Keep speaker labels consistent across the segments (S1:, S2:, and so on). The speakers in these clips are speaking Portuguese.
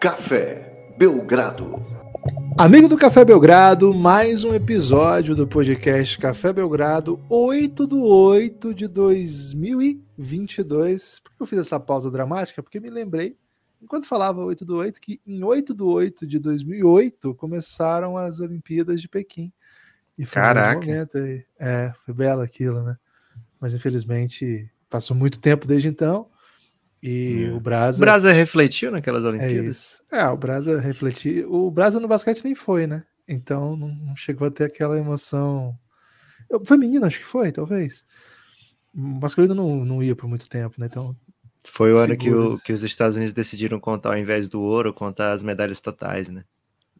S1: Café Belgrado.
S2: Amigo do Café Belgrado, mais um episódio do podcast Café Belgrado, 8 do 8 de 2022. Por que eu fiz essa pausa dramática? Porque me lembrei, enquanto falava 8 do 8, que em 8 do 8 de 2008 começaram as Olimpíadas de Pequim.
S3: E foi Caraca. Um momento
S2: aí. É, foi belo aquilo, né? Mas infelizmente passou muito tempo desde então. E é. o Brasa. O
S3: Brasa refletiu naquelas Olimpíadas?
S2: É, é, o Brasa refletiu. O Brasa no basquete nem foi, né? Então não chegou a ter aquela emoção. Feminino, acho que foi, talvez. O masculino não, não ia por muito tempo, né? Então.
S3: Foi o ano que, o, que os Estados Unidos decidiram contar, ao invés do ouro, contar as medalhas totais, né?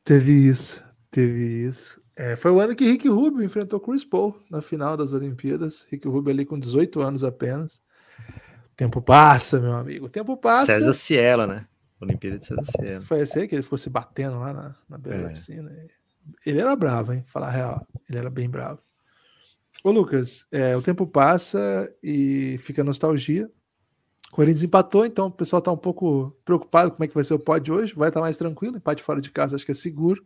S2: Teve isso, teve isso. É, foi o ano que Rick Rubio enfrentou Chris Paul na final das Olimpíadas. Rick Rubio ali com 18 anos apenas tempo passa, meu amigo. O tempo passa.
S3: César Cielo, né? Olimpíada de César Cielo.
S2: Foi esse aí que ele fosse batendo lá na, na beira é. da piscina. Ele era bravo, hein? Falar a real. Ele era bem bravo. Ô, Lucas, é, o tempo passa e fica nostalgia. O Corinthians empatou, então o pessoal tá um pouco preocupado como é que vai ser o pod hoje. Vai estar tá mais tranquilo, empate fora de casa, acho que é seguro.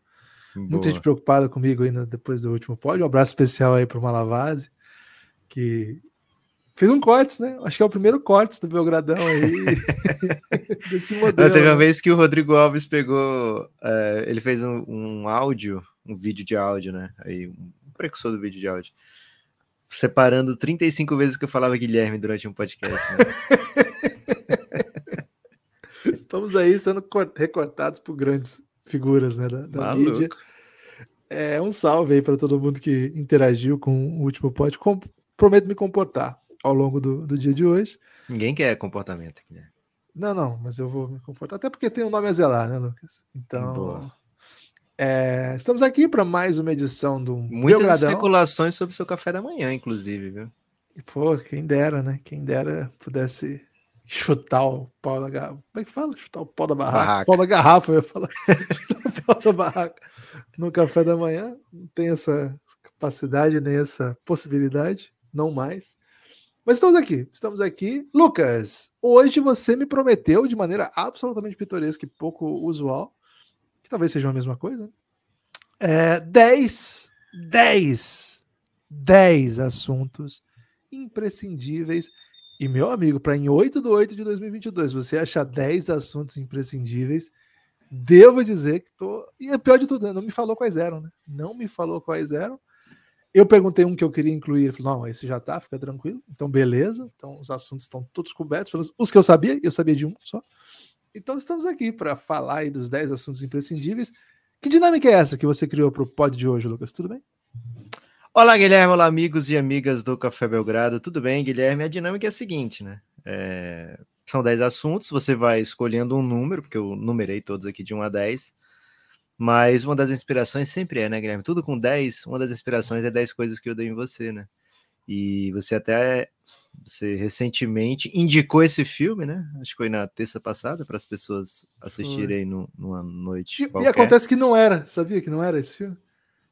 S2: Boa. Muita gente preocupada comigo aí no, depois do último pod. Um abraço especial aí para o Malavase, que Fez um cortes, né? Acho que é o primeiro cortes do Belgradão aí.
S3: desse modelo. Teve uma vez que o Rodrigo Alves pegou. Uh, ele fez um, um, áudio, um vídeo de áudio, né? Aí, um precursor do vídeo de áudio. Separando 35 vezes que eu falava Guilherme durante um podcast. Né?
S2: Estamos aí sendo recortados por grandes figuras né, da, da mídia. É um salve aí para todo mundo que interagiu com o último podcast. Com, prometo me comportar ao longo do, do dia de hoje.
S3: Ninguém quer comportamento aqui, né?
S2: Não, não, mas eu vou me comportar, até porque tem um nome a zelar, né, Lucas? Então. É, estamos aqui para mais uma edição do
S3: Muitas Belgradão. especulações sobre o seu café da manhã, inclusive, viu?
S2: E, pô, quem dera, né? Quem dera pudesse chutar o pau da garrafa. Como é que fala? Chutar o pau da barraca. barraca. Pau da garrafa, eu ia falar. chutar o pau da barraca no café da manhã. Não tem essa capacidade nem essa possibilidade, não mais. Mas estamos aqui, estamos aqui. Lucas, hoje você me prometeu de maneira absolutamente pitoresca e pouco usual, que talvez seja a mesma coisa, é, 10, 10, 10 assuntos imprescindíveis. E, meu amigo, para em 8 de 8 de 2022 você achar 10 assuntos imprescindíveis, devo dizer que tô. E é pior de tudo, né? não me falou quais eram, né? Não me falou quais eram. Eu perguntei um que eu queria incluir, ele falou: não, esse já tá, fica tranquilo. Então, beleza. Então, os assuntos estão todos cobertos. Os que eu sabia, eu sabia de um só. Então, estamos aqui para falar dos 10 assuntos imprescindíveis. Que dinâmica é essa que você criou para o pod de hoje, Lucas? Tudo bem?
S3: Olá, Guilherme. Olá, amigos e amigas do Café Belgrado. Tudo bem, Guilherme? A dinâmica é a seguinte, né? É... São 10 assuntos, você vai escolhendo um número, porque eu numerei todos aqui de 1 a 10 mas uma das inspirações sempre é, né, Guilherme? Tudo com 10, uma das inspirações é 10 coisas que eu dei em você, né? E você até você recentemente indicou esse filme, né? Acho que foi na terça passada para as pessoas assistirem no, numa noite.
S2: E, e, acontece que não era, sabia que não era esse filme?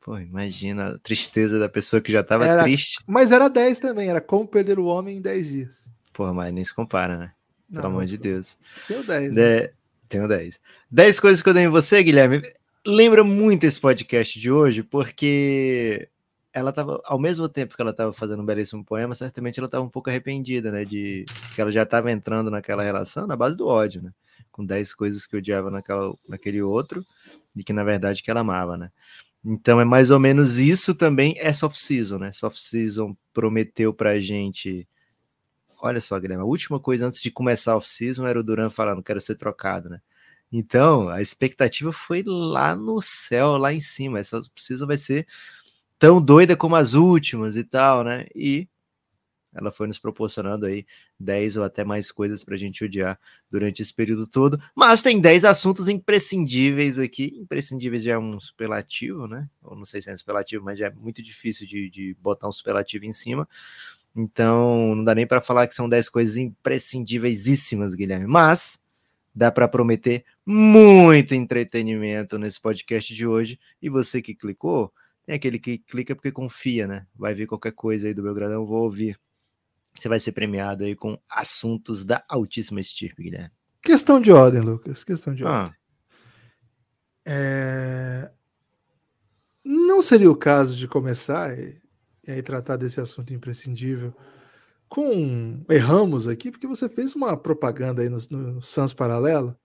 S3: Pô, imagina a tristeza da pessoa que já estava triste.
S2: Mas era 10 também, era como perder o homem em 10 dias.
S3: Porra, mas nem se compara, né? Pelo não, amor de Deus.
S2: Tenho 10.
S3: De... Né? Tenho 10. 10 coisas que eu dei em você, Guilherme lembra muito esse podcast de hoje, porque ela estava, ao mesmo tempo que ela estava fazendo um belíssimo poema, certamente ela estava um pouco arrependida, né? De que ela já estava entrando naquela relação na base do ódio, né? Com 10 coisas que odiava naquela, naquele outro e que na verdade que ela amava, né? Então é mais ou menos isso também é soft season, né? Soft season prometeu pra gente. Olha só, Guilherme, a última coisa antes de começar a off-season era o Duran falando, quero ser trocado, né? Então, a expectativa foi lá no céu, lá em cima. Essa precisa vai ser tão doida como as últimas e tal, né? E ela foi nos proporcionando aí 10 ou até mais coisas para a gente odiar durante esse período todo. Mas tem 10 assuntos imprescindíveis aqui. Imprescindíveis já é um superlativo, né? Ou não sei se é um superlativo, mas já é muito difícil de, de botar um superlativo em cima. Então, não dá nem para falar que são 10 coisas imprescindíveisíssimas, Guilherme. Mas dá para prometer muito entretenimento nesse podcast de hoje. E você que clicou, tem aquele que clica porque confia, né? Vai ver qualquer coisa aí do Belgradão, vou ouvir. Você vai ser premiado aí com assuntos da altíssima estirpe, Guilherme.
S2: Questão de ordem, Lucas. Questão de ah. ordem. É... Não seria o caso de começar e, e aí tratar desse assunto imprescindível com erramos aqui, porque você fez uma propaganda aí no, no Sans Paralelo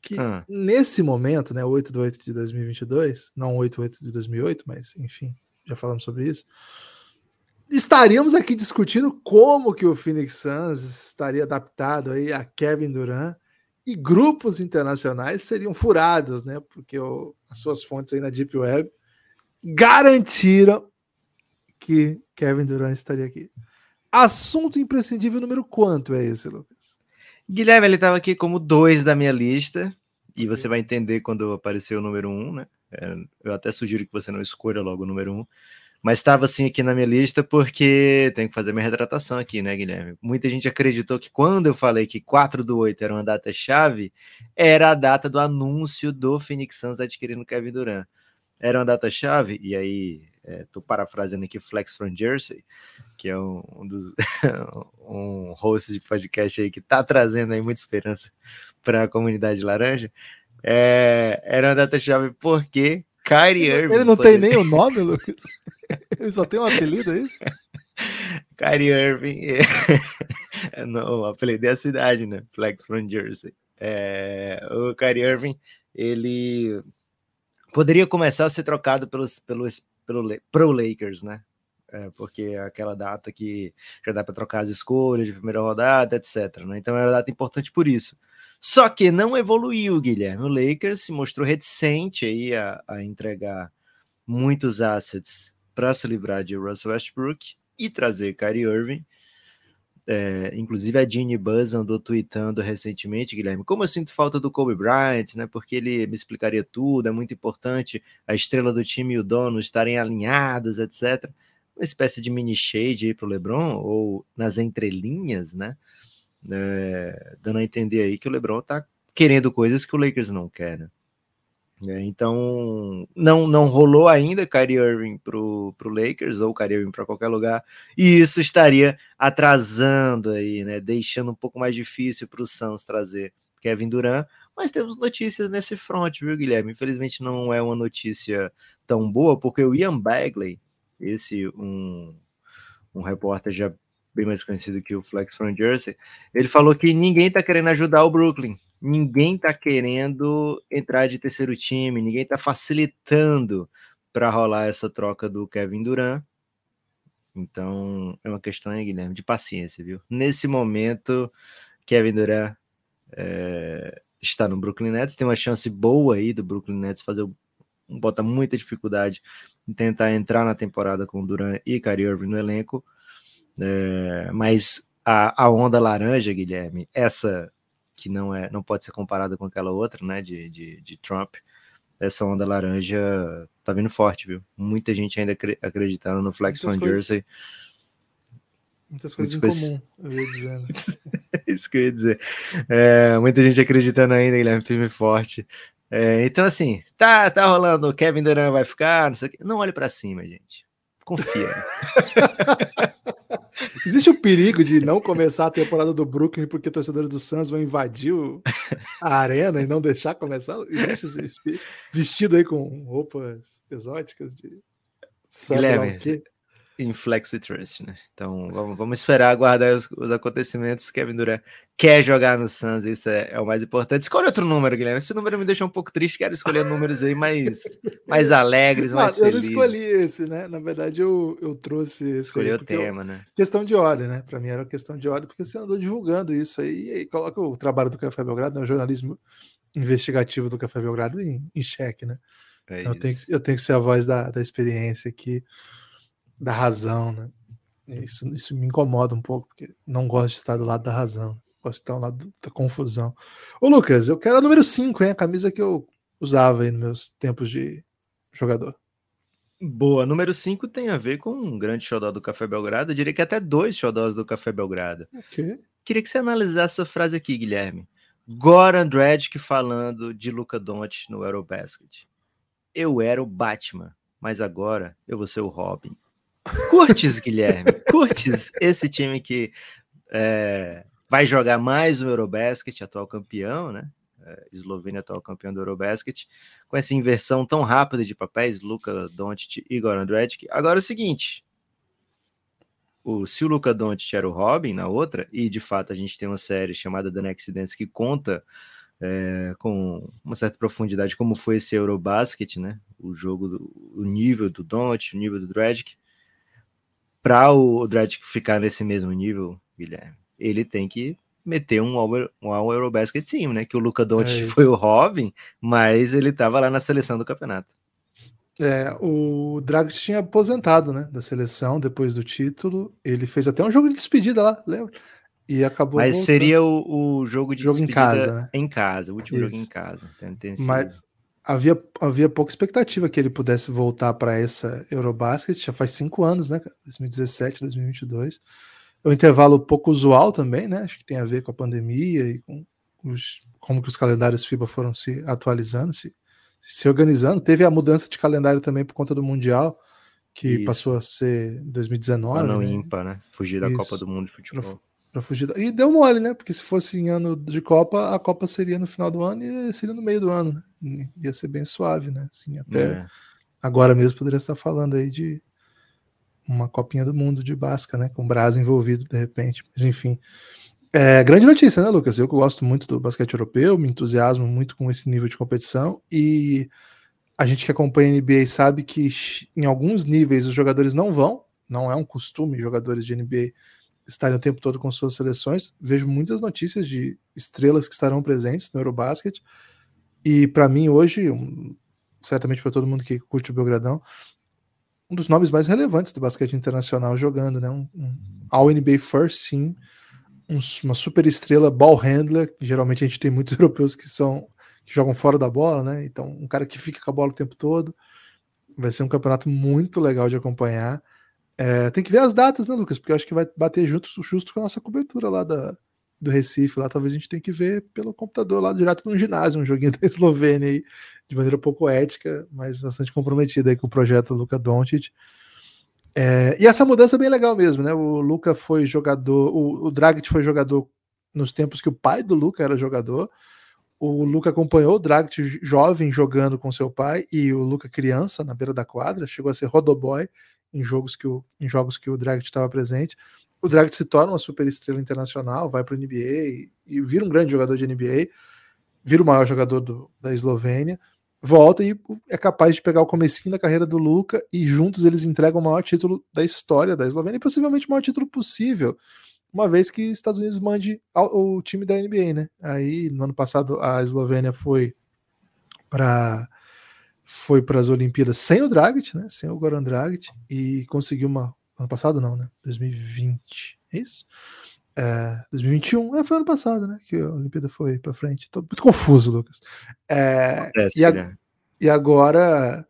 S2: que ah. nesse momento, né, 8 de 8 de 2022, não 8 de 8 de 2008, mas enfim, já falamos sobre isso, estaríamos aqui discutindo como que o Phoenix Suns estaria adaptado aí a Kevin Durant e grupos internacionais seriam furados, né? Porque o, as suas fontes aí na Deep Web garantiram que Kevin Durant estaria aqui. Assunto imprescindível número quanto é esse, Lucas?
S3: Guilherme, ele estava aqui como dois da minha lista, e você vai entender quando aparecer o número um, né? É, eu até sugiro que você não escolha logo o número um, mas estava assim aqui na minha lista porque tenho que fazer minha retratação aqui, né, Guilherme? Muita gente acreditou que quando eu falei que 4 do 8 era uma data-chave, era a data do anúncio do Phoenix Suns adquirindo Kevin Durant. Era uma data-chave, e aí estou é, parafraseando aqui Flex from Jersey, que é um, um dos um host de podcast aí que está trazendo aí muita esperança para a comunidade laranja. É, era uma data-chave porque Kyrie Irving.
S2: Ele não tem nem o nome, Lucas. Ele só tem um apelido, é isso?
S3: Kyrie Irving. não, o apelido é a cidade, né? Flex from Jersey. É, o Kyrie Irving, ele poderia começar a ser trocado pelos, pelos, pelo, pro Lakers, né? É, porque é aquela data que já dá para trocar as escolhas de primeira rodada, etc. Né? Então era uma data importante por isso. Só que não evoluiu, Guilherme. O Lakers se mostrou reticente aí a, a entregar muitos assets para se livrar de Russell Westbrook e trazer Kyrie Irving. É, inclusive a Jeannie Buzz andou tweetando recentemente, Guilherme, como eu sinto falta do Kobe Bryant, né? Porque ele me explicaria tudo, é muito importante a estrela do time e o dono estarem alinhados, etc. Uma espécie de mini shade aí pro LeBron, ou nas entrelinhas, né? É, dando a entender aí que o LeBron tá querendo coisas que o Lakers não quer, né? É, então, não não rolou ainda Kyrie Irving pro, pro Lakers ou Kyrie Irving para qualquer lugar, e isso estaria atrasando aí, né, deixando um pouco mais difícil para o Suns trazer Kevin Durant, mas temos notícias nesse front, viu, Guilherme? Infelizmente não é uma notícia tão boa, porque o Ian Bagley, esse um, um repórter já bem mais conhecido que o Flex from Jersey, ele falou que ninguém está querendo ajudar o Brooklyn ninguém está querendo entrar de terceiro time, ninguém está facilitando para rolar essa troca do Kevin Durant. Então é uma questão aí, Guilherme, de paciência, viu? Nesse momento, Kevin Durant é, está no Brooklyn Nets, tem uma chance boa aí do Brooklyn Nets fazer bota muita dificuldade em tentar entrar na temporada com Durant e Kyrie Irving no elenco, é, mas a, a onda laranja, Guilherme, essa que não é não pode ser comparada com aquela outra, né, de, de, de Trump, essa onda laranja tá vindo forte, viu? Muita gente ainda acreditando no Flex Muitas coisas, Jersey.
S2: Muitas coisas muitas em comum, eu ia dizendo.
S3: Isso que eu ia dizer. É, muita gente acreditando ainda, Guilherme, firme forte. É, então, assim, tá, tá rolando, Kevin Durant vai ficar, não sei o que. Não olhe para cima, gente. Confia.
S2: Existe o perigo de não começar a temporada do Brooklyn porque torcedores do Suns vão invadir a arena e não deixar começar? Existe esse vestido aí com roupas exóticas de
S3: Guilherme, em Flex Trust, né? Então vamos, vamos esperar aguardar os, os, acontecimentos. Kevin Durant quer jogar no Suns, isso é, é, o mais importante. Escolhe outro número, Guilherme. Esse número me deixa um pouco triste. Quero escolher números aí mais, mais alegres, mais não, felizes.
S2: Eu não escolhi esse, né? Na verdade, eu, eu trouxe esse.
S3: Escolhi o tema, eu, né?
S2: Questão de ordem, né? Para mim era questão de ordem, porque você andou divulgando isso aí e aí coloca o trabalho do Café Belgrado, né? o jornalismo investigativo do Café Belgrado em, em xeque, né? É eu, tenho que, eu tenho que ser a voz da, da experiência aqui da razão, né? Isso, isso me incomoda um pouco, porque não gosto de estar do lado da razão, gosto de estar do lado da confusão. Ô, Lucas, eu quero a número 5, hein? A camisa que eu usava aí nos meus tempos de jogador.
S3: Boa, número 5 tem a ver com um grande xodó do Café Belgrado. Eu diria que até dois xodós do Café Belgrado.
S2: Okay.
S3: Queria que você analisasse essa frase aqui, Guilherme. Goran Dragic falando de Luca Doncic no Eurobasket. Eu era o Batman, mas agora eu vou ser o Robin. Curtes, Guilherme? Curtes esse time que é, vai jogar mais o Eurobasket, atual campeão, né? É, Eslovênia atual campeão do Eurobasket, com essa inversão tão rápida de papéis, Luka Doncic e Goran Dragic. Agora é o seguinte, o, se o Luka Doncic era o Robin na outra, e de fato a gente tem uma série chamada The Next Dance que conta é, com uma certa profundidade como foi esse Eurobasket, né? O jogo, do, o nível do Doncic, o nível do Dragic. Para o Dragic ficar nesse mesmo nível, Guilherme, ele tem que meter um All, um all Eurobasket Team, né? Que o Luca Doncic é foi o Robin, mas ele estava lá na seleção do campeonato.
S2: É, o Dragic tinha aposentado, né, da seleção depois do título. Ele fez até um jogo de despedida lá, lembra? E acabou.
S3: Mas voltando. seria o, o, jogo de
S2: jogo em casa, né?
S3: Em casa, o último Isso. jogo em casa. Então,
S2: Mas havia, havia pouca expectativa que ele pudesse voltar para essa Eurobasket. Já faz cinco anos, né? 2017, 2022 é um intervalo pouco usual também, né? Acho que tem a ver com a pandemia e com os, como que os calendários FIBA foram se atualizando, se, se organizando. Teve a mudança de calendário também por conta do Mundial, que Isso. passou a ser 2019.
S3: Ano né? ímpar, né? Fugir da Isso. Copa do Mundo de futebol. Pra
S2: fugir da... E deu mole, né? Porque se fosse em ano de Copa, a Copa seria no final do ano e seria no meio do ano, né? Ia ser bem suave, né? Assim, até é. agora mesmo poderia estar falando aí de uma copinha do mundo de basca, né? Com o Brasil envolvido de repente. Mas enfim. É, grande notícia, né, Lucas? Eu que gosto muito do basquete europeu, me entusiasmo muito com esse nível de competição e a gente que acompanha a NBA sabe que em alguns níveis os jogadores não vão, não é um costume jogadores de NBA estarem o tempo todo com suas seleções. Vejo muitas notícias de estrelas que estarão presentes no Eurobasket e para mim hoje, um, certamente para todo mundo que curte o Belgradão, um dos nomes mais relevantes do basquete internacional jogando, né? Um, um All-NBA First Team, um, uma super estrela ball handler, geralmente a gente tem muitos europeus que são que jogam fora da bola, né? Então, um cara que fica com a bola o tempo todo. Vai ser um campeonato muito legal de acompanhar. É, tem que ver as datas, né, Lucas? Porque eu acho que vai bater junto, justo com a nossa cobertura lá da, do Recife. Lá talvez a gente tenha que ver pelo computador lá direto no ginásio, um joguinho da Eslovênia aí de maneira pouco ética, mas bastante comprometida aí com o projeto Luca Doncic. É, e essa mudança é bem legal mesmo, né? O Luca foi jogador, o, o Dragic foi jogador nos tempos que o pai do Luca era jogador. O Luca acompanhou o Dragic jovem jogando com seu pai e o Luca criança na beira da quadra, chegou a ser rodoboy em jogos que o, em jogos que o Dragic estava presente. O Dragic se torna uma super estrela internacional, vai para o NBA e, e, vira um grande jogador de NBA, vira o maior jogador do, da Eslovênia volta e é capaz de pegar o comecinho da carreira do Luca e juntos eles entregam o maior título da história da Eslovênia e possivelmente o maior título possível, uma vez que Estados Unidos mande o time da NBA, né? Aí no ano passado a Eslovênia foi para foi para as Olimpíadas sem o Dragic, né? Sem o Goran Dragic e conseguiu uma ano passado não, né? 2020, é isso? É, 2021, é, foi ano passado, né? Que a Olimpíada foi para frente. Tô muito confuso, Lucas. É, e, a, né? e, agora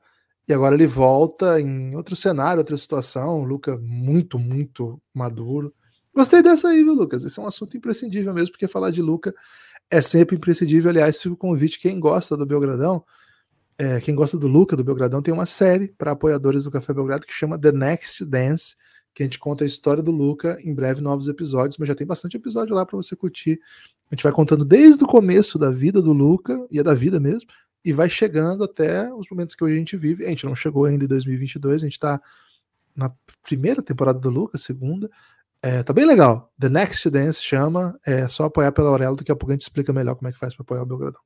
S2: e agora ele volta em outro cenário, outra situação. O Luca muito, muito maduro. Gostei dessa aí, viu, Lucas? Esse é um assunto imprescindível mesmo, porque falar de Luca é sempre imprescindível. Aliás, fica o convite, quem gosta do Belgradão, é, quem gosta do Luca, do Belgradão, tem uma série para apoiadores do Café Belgrado que chama The Next Dance que a gente conta a história do Luca, em breve novos episódios, mas já tem bastante episódio lá para você curtir. A gente vai contando desde o começo da vida do Luca, e é da vida mesmo, e vai chegando até os momentos que hoje a gente vive. A gente não chegou ainda em 2022, a gente está na primeira temporada do Luca, segunda. É, tá bem legal. The Next Dance chama, é só apoiar pela Aurelo, daqui a pouco a gente explica melhor como é que faz para apoiar o Belgradão.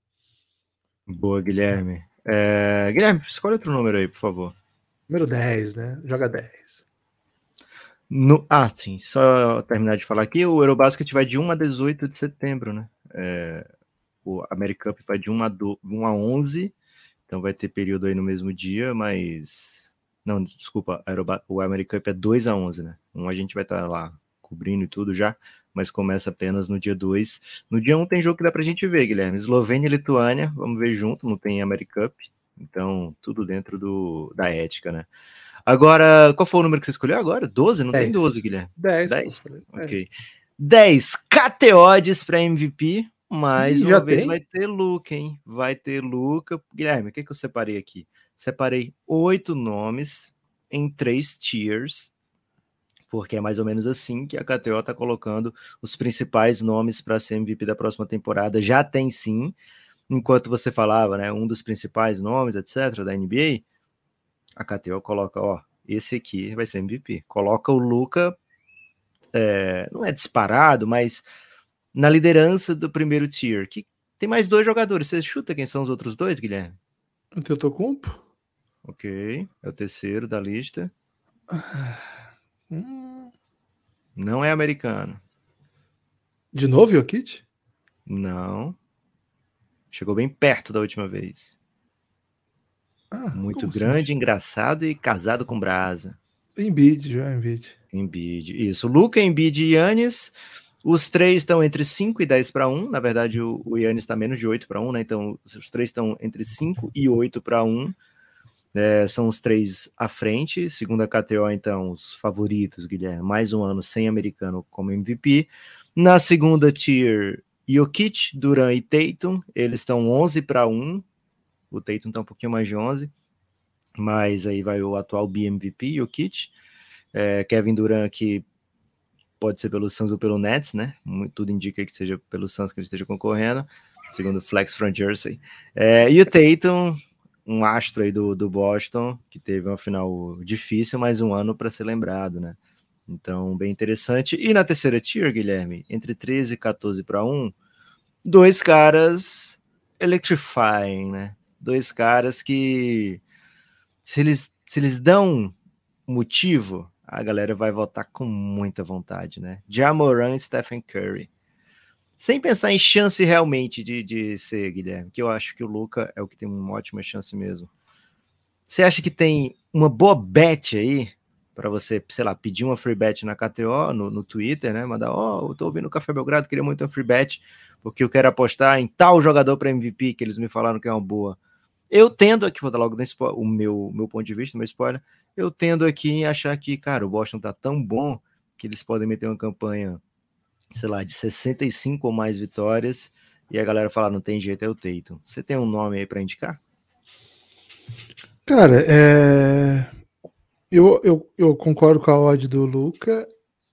S3: Boa, Guilherme. É, Guilherme, escolhe outro número aí, por favor.
S2: Número 10, né? Joga 10.
S3: No, ah, sim, só terminar de falar aqui, o Eurobasket vai de 1 a 18 de setembro, né? É, o Americup vai de 1 a, do, 1 a 11, então vai ter período aí no mesmo dia, mas... Não, desculpa, o Americup é 2 a 11, né? Um a gente vai estar tá lá cobrindo e tudo já, mas começa apenas no dia 2. No dia 1 um tem jogo que dá pra gente ver, Guilherme. Eslovênia e Lituânia, vamos ver junto, não tem Americup, então tudo dentro do, da ética, né? Agora, qual foi o número que você escolheu agora? 12? Não Dez. tem 12, Guilherme?
S2: 10.
S3: 10. Ok. 10 KTODs para MVP. Mais Ih, uma vez tem? vai ter Luca, hein? Vai ter Luca. Guilherme, o que, que eu separei aqui? Separei oito nomes em três tiers, porque é mais ou menos assim que a KTO está colocando os principais nomes para ser MVP da próxima temporada. Já tem sim. enquanto você falava, né, um dos principais nomes, etc, da NBA, a KTO coloca, ó, esse aqui vai ser MVP. Coloca o Luca, é, não é disparado, mas na liderança do primeiro tier. Que tem mais dois jogadores. Você chuta quem são os outros dois, Guilherme?
S2: Antetokounmpo.
S3: Ok, é o terceiro da lista.
S2: Hum.
S3: Não é americano.
S2: De novo, Jokic?
S3: Não. Chegou bem perto da última vez.
S2: Ah,
S3: Muito grande,
S2: assim?
S3: engraçado e casado com brasa.
S2: Embiid, já Embiid.
S3: Embiid. Isso. Luca, Embiid e Yannis. Os três estão entre 5 e 10 para 1. Na verdade, o, o Yannis está menos de 8 para 1, né? Então, os três estão entre 5 e 8 para 1. É, são os três à frente. Segundo a KTO, então, os favoritos, Guilherme. Mais um ano sem americano como MVP. Na segunda tier, Jokic, Duran e Tatum. Eles estão 11 para 1. O Tatum está um pouquinho mais de 11. Mas aí vai o atual BMVP, Jokic. É, Kevin Durant, que pode ser pelo Suns ou pelo Nets, né? Tudo indica que seja pelo Suns que ele esteja concorrendo, segundo o Flex from Jersey. É, e o Tatum, um astro aí do, do Boston, que teve uma final difícil, mas um ano para ser lembrado, né? Então, bem interessante. E na terceira tier, Guilherme, entre 13 e 14 para 1, dois caras electrifying, né? Dois caras que, se eles, se eles dão motivo, a galera vai votar com muita vontade, né? Jamoran e Stephen Curry. Sem pensar em chance realmente de, de ser, Guilherme, que eu acho que o Luca é o que tem uma ótima chance mesmo. Você acha que tem uma boa bet aí para você, sei lá, pedir uma free bet na KTO, no, no Twitter, né? Mandar, ó, oh, eu tô ouvindo o Café Belgrado, queria muito uma free bet, porque eu quero apostar em tal jogador para MVP, que eles me falaram que é uma boa. Eu tendo aqui, vou dar logo o meu, meu ponto de vista, meu spoiler, eu tendo aqui em achar que, cara, o Boston tá tão bom que eles podem meter uma campanha, sei lá, de 65 ou mais vitórias e a galera falar, não tem jeito, é o Tatum. Você tem um nome aí para indicar?
S2: Cara, é... eu, eu, eu concordo com a odd do Luca.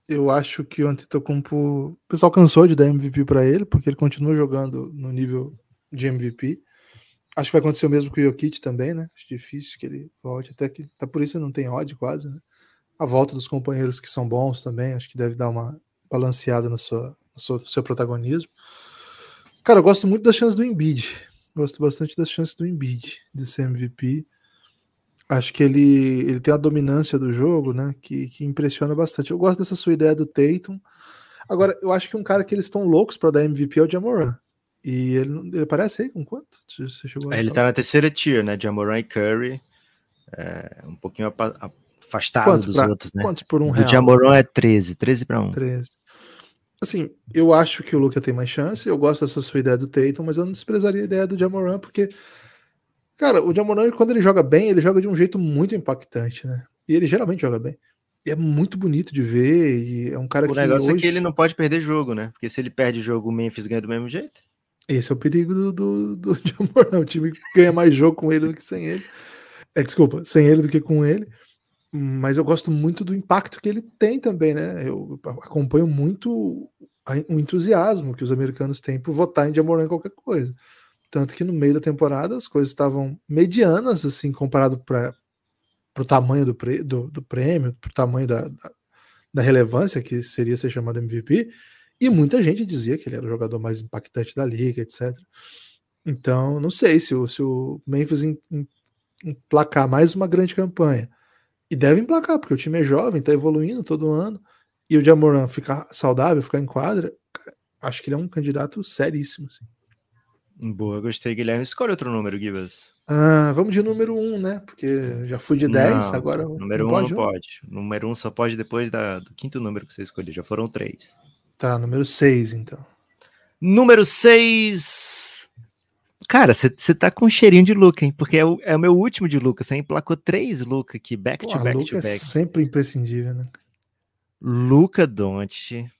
S2: Eu acho que o Antetokounmpo, o pessoal cansou de dar MVP para ele, porque ele continua jogando no nível de MVP. Acho que vai acontecer o mesmo com o Jokic também, né? Acho difícil que ele volte, até que tá por isso não tem odd quase, né? A volta dos companheiros que são bons também, acho que deve dar uma balanceada no, sua, no seu, protagonismo. Cara, eu gosto muito das chances do Embiid. Gosto bastante das chances do Embiid de ser MVP. Acho que ele, ele tem a dominância do jogo, né? Que, que impressiona bastante. Eu gosto dessa sua ideia do Tatum. Agora, eu acho que um cara que eles estão loucos para dar MVP é o Jamoran. E ele, ele aparece aí com quanto?
S3: Você chegou ele tá na terceira tier, né? Jamoran e Curry. É, um pouquinho afastado Quanto dos
S2: pra,
S3: outros, né?
S2: Quantos por um
S3: o
S2: real?
S3: O Jamoran é 13, 13 para 1.
S2: 13. Assim, eu acho que o Luca tem mais chance, eu gosto dessa sua ideia do Tatum, mas eu não desprezaria a ideia do Jamoran, porque, cara, o Jamoran, quando ele joga bem, ele joga de um jeito muito impactante, né? E ele geralmente joga bem. E é muito bonito de ver, e é um cara
S3: o
S2: que.
S3: O negócio
S2: hoje...
S3: é que ele não pode perder jogo, né? Porque se ele perde jogo, o Memphis ganha do mesmo jeito.
S2: Esse é o perigo do, do, do Jamoran. O time ganha mais jogo com ele do que sem ele. É, desculpa, sem ele do que com ele. Mas eu gosto muito do impacto que ele tem também, né? Eu acompanho muito o entusiasmo que os americanos têm por votar em Jamoran em qualquer coisa. Tanto que no meio da temporada as coisas estavam medianas, assim, comparado para o tamanho do, pre, do, do prêmio, para o tamanho da, da, da relevância que seria ser chamado MVP. E muita gente dizia que ele era o jogador mais impactante da liga, etc. Então, não sei se o, se o Memphis emplacar mais uma grande campanha. E deve emplacar, porque o time é jovem, está evoluindo todo ano. E o Jamoran ficar saudável, ficar em quadra, cara, acho que ele é um candidato seríssimo. Assim.
S3: Boa, gostei, Guilherme. Escolhe outro número, Gibas.
S2: Ah, vamos de número 1, um, né? Porque já fui de 10,
S3: não,
S2: agora.
S3: Número 1 um não pode. pode. Número 1 um só pode depois da, do quinto número que você escolheu. Já foram três.
S2: Tá, número 6, então.
S3: Número 6. Cara, você tá com um cheirinho de Luca, hein? Porque é o, é o meu último de Luca. Você emplacou três Luca aqui, back
S2: Pô,
S3: to back
S2: Luca
S3: to back.
S2: é sempre imprescindível, né?
S3: Luca Doncic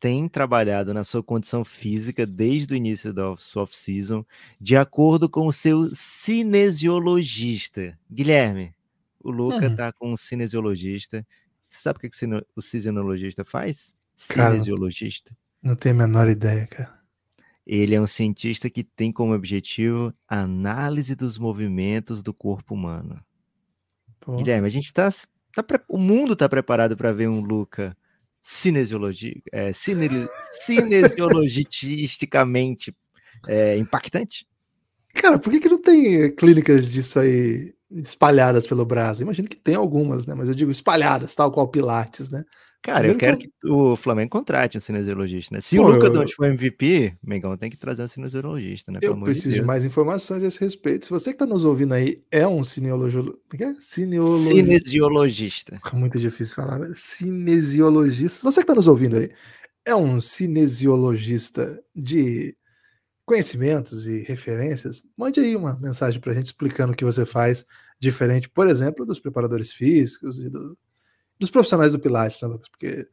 S3: tem trabalhado na sua condição física desde o início da sua off-season, de acordo com o seu cinesiologista. Guilherme, o Luca
S2: Hum.
S3: tá com um cinesiologista. Você sabe o que, que o cinesiologista faz?
S2: Cara,
S3: Cinesiologista.
S2: Não tenho a menor ideia, cara.
S3: Ele é um cientista que tem como objetivo a análise dos movimentos do corpo humano. Pô. Guilherme, a gente está. Tá, tá, o mundo está preparado para ver um Luca cinesiologi, é, cine, cinesiologisticamente é, impactante?
S2: Cara, por que, que não tem clínicas disso aí espalhadas pelo Brasil? Imagino que tem algumas, né? Mas eu digo espalhadas, tal qual Pilates, né?
S3: Cara, eu quero que, o Flamengo contrate um cinesiologista, né? Se Pô, o Luca Doncic for MVP, Mengão tem que trazer um cinesiologista, né?
S2: eu preciso de, de, mais informações a esse respeito. Se você que está nos ouvindo aí é um cineologista... É, é? Cineologista.
S3: Cinesiologista.
S2: Muito difícil falar, velho. Cinesiologista. Se você que está nos ouvindo aí é um cinesiologista de conhecimentos e referências, mande aí uma mensagem para a gente explicando o que você faz diferente, por exemplo, dos preparadores físicos e do, dos profissionais do Pilates, né, Lucas? Porque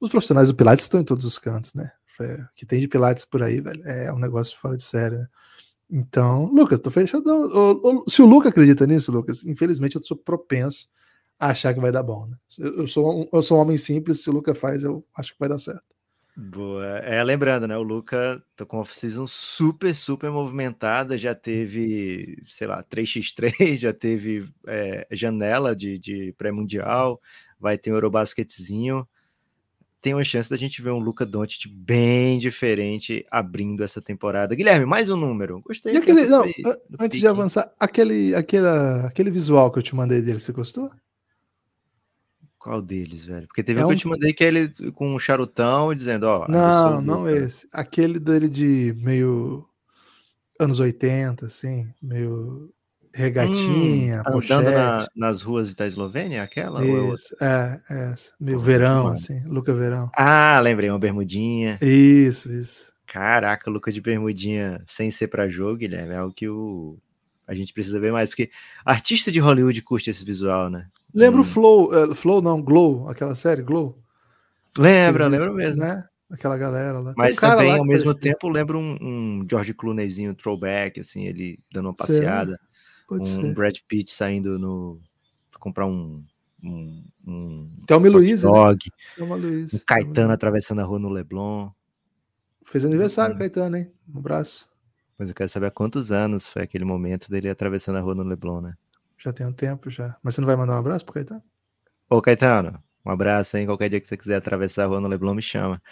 S2: os profissionais do Pilates estão em todos os cantos, né? É, que tem de Pilates por aí, velho, é um negócio fora de série, né? Então, Lucas, tô fechadão. O, o, se o Lucas acredita nisso, Lucas, infelizmente eu sou propenso a achar que vai dar bom, né? Eu, sou, um, eu sou um homem simples, se o Lucas faz, eu acho que vai dar certo.
S3: Boa. É, lembrando, né? O Luca tá com uma off-season super, super movimentada. Já teve, sei lá, 3x3, já teve é, janela de, de pré-mundial, vai ter um Eurobasquetzinho. Tem uma chance da gente ver um Luca Doncic bem diferente abrindo essa temporada. Guilherme, mais um número. Gostei.
S2: Aquele, não, antes de avançar, aquele, aquele, aquele visual que eu te mandei dele, você gostou?
S3: Qual deles, velho? Porque teve é um que eu te mandei que é ele com um charutão dizendo, ó.
S2: Não, não esse. Aquele dele de meio anos 80, assim, meio regatinha,
S3: hum, andando na, nas ruas da Eslovênia, aquela?
S2: Isso, é, é, essa. Meio verão, assim, Luca Verão.
S3: Ah, lembrei, uma bermudinha.
S2: Isso, isso.
S3: Caraca, Luca de bermudinha sem ser para jogo, Guilherme, é algo que o... a gente precisa ver mais, porque artista de Hollywood curte esse visual, né?
S2: Lembra hum. o Flow, uh, Flow não, Glow, aquela série Glow?
S3: Lembra, lembra mesmo.
S2: Né? Aquela galera lá.
S3: Mas também, ao mesmo tempo, lembra um, um, George Clooneyzinho throwback, assim, ele dando uma passeada. Um ser. Brad Pitt saindo no. comprar um. Um, um
S2: Thelma Luiz.
S3: Dog, Um Caetano atravessando a rua no Leblon.
S2: Fez aniversário. Caetano, hein? Um abraço.
S3: Mas eu quero saber há quantos anos foi aquele momento dele atravessando a rua no Leblon, né?
S2: Já tem um tempo já. Mas você não vai mandar um abraço pro Caetano?
S3: Ô, Caetano, um abraço, hein? Qualquer dia que você quiser atravessar a rua no Leblon, me chama.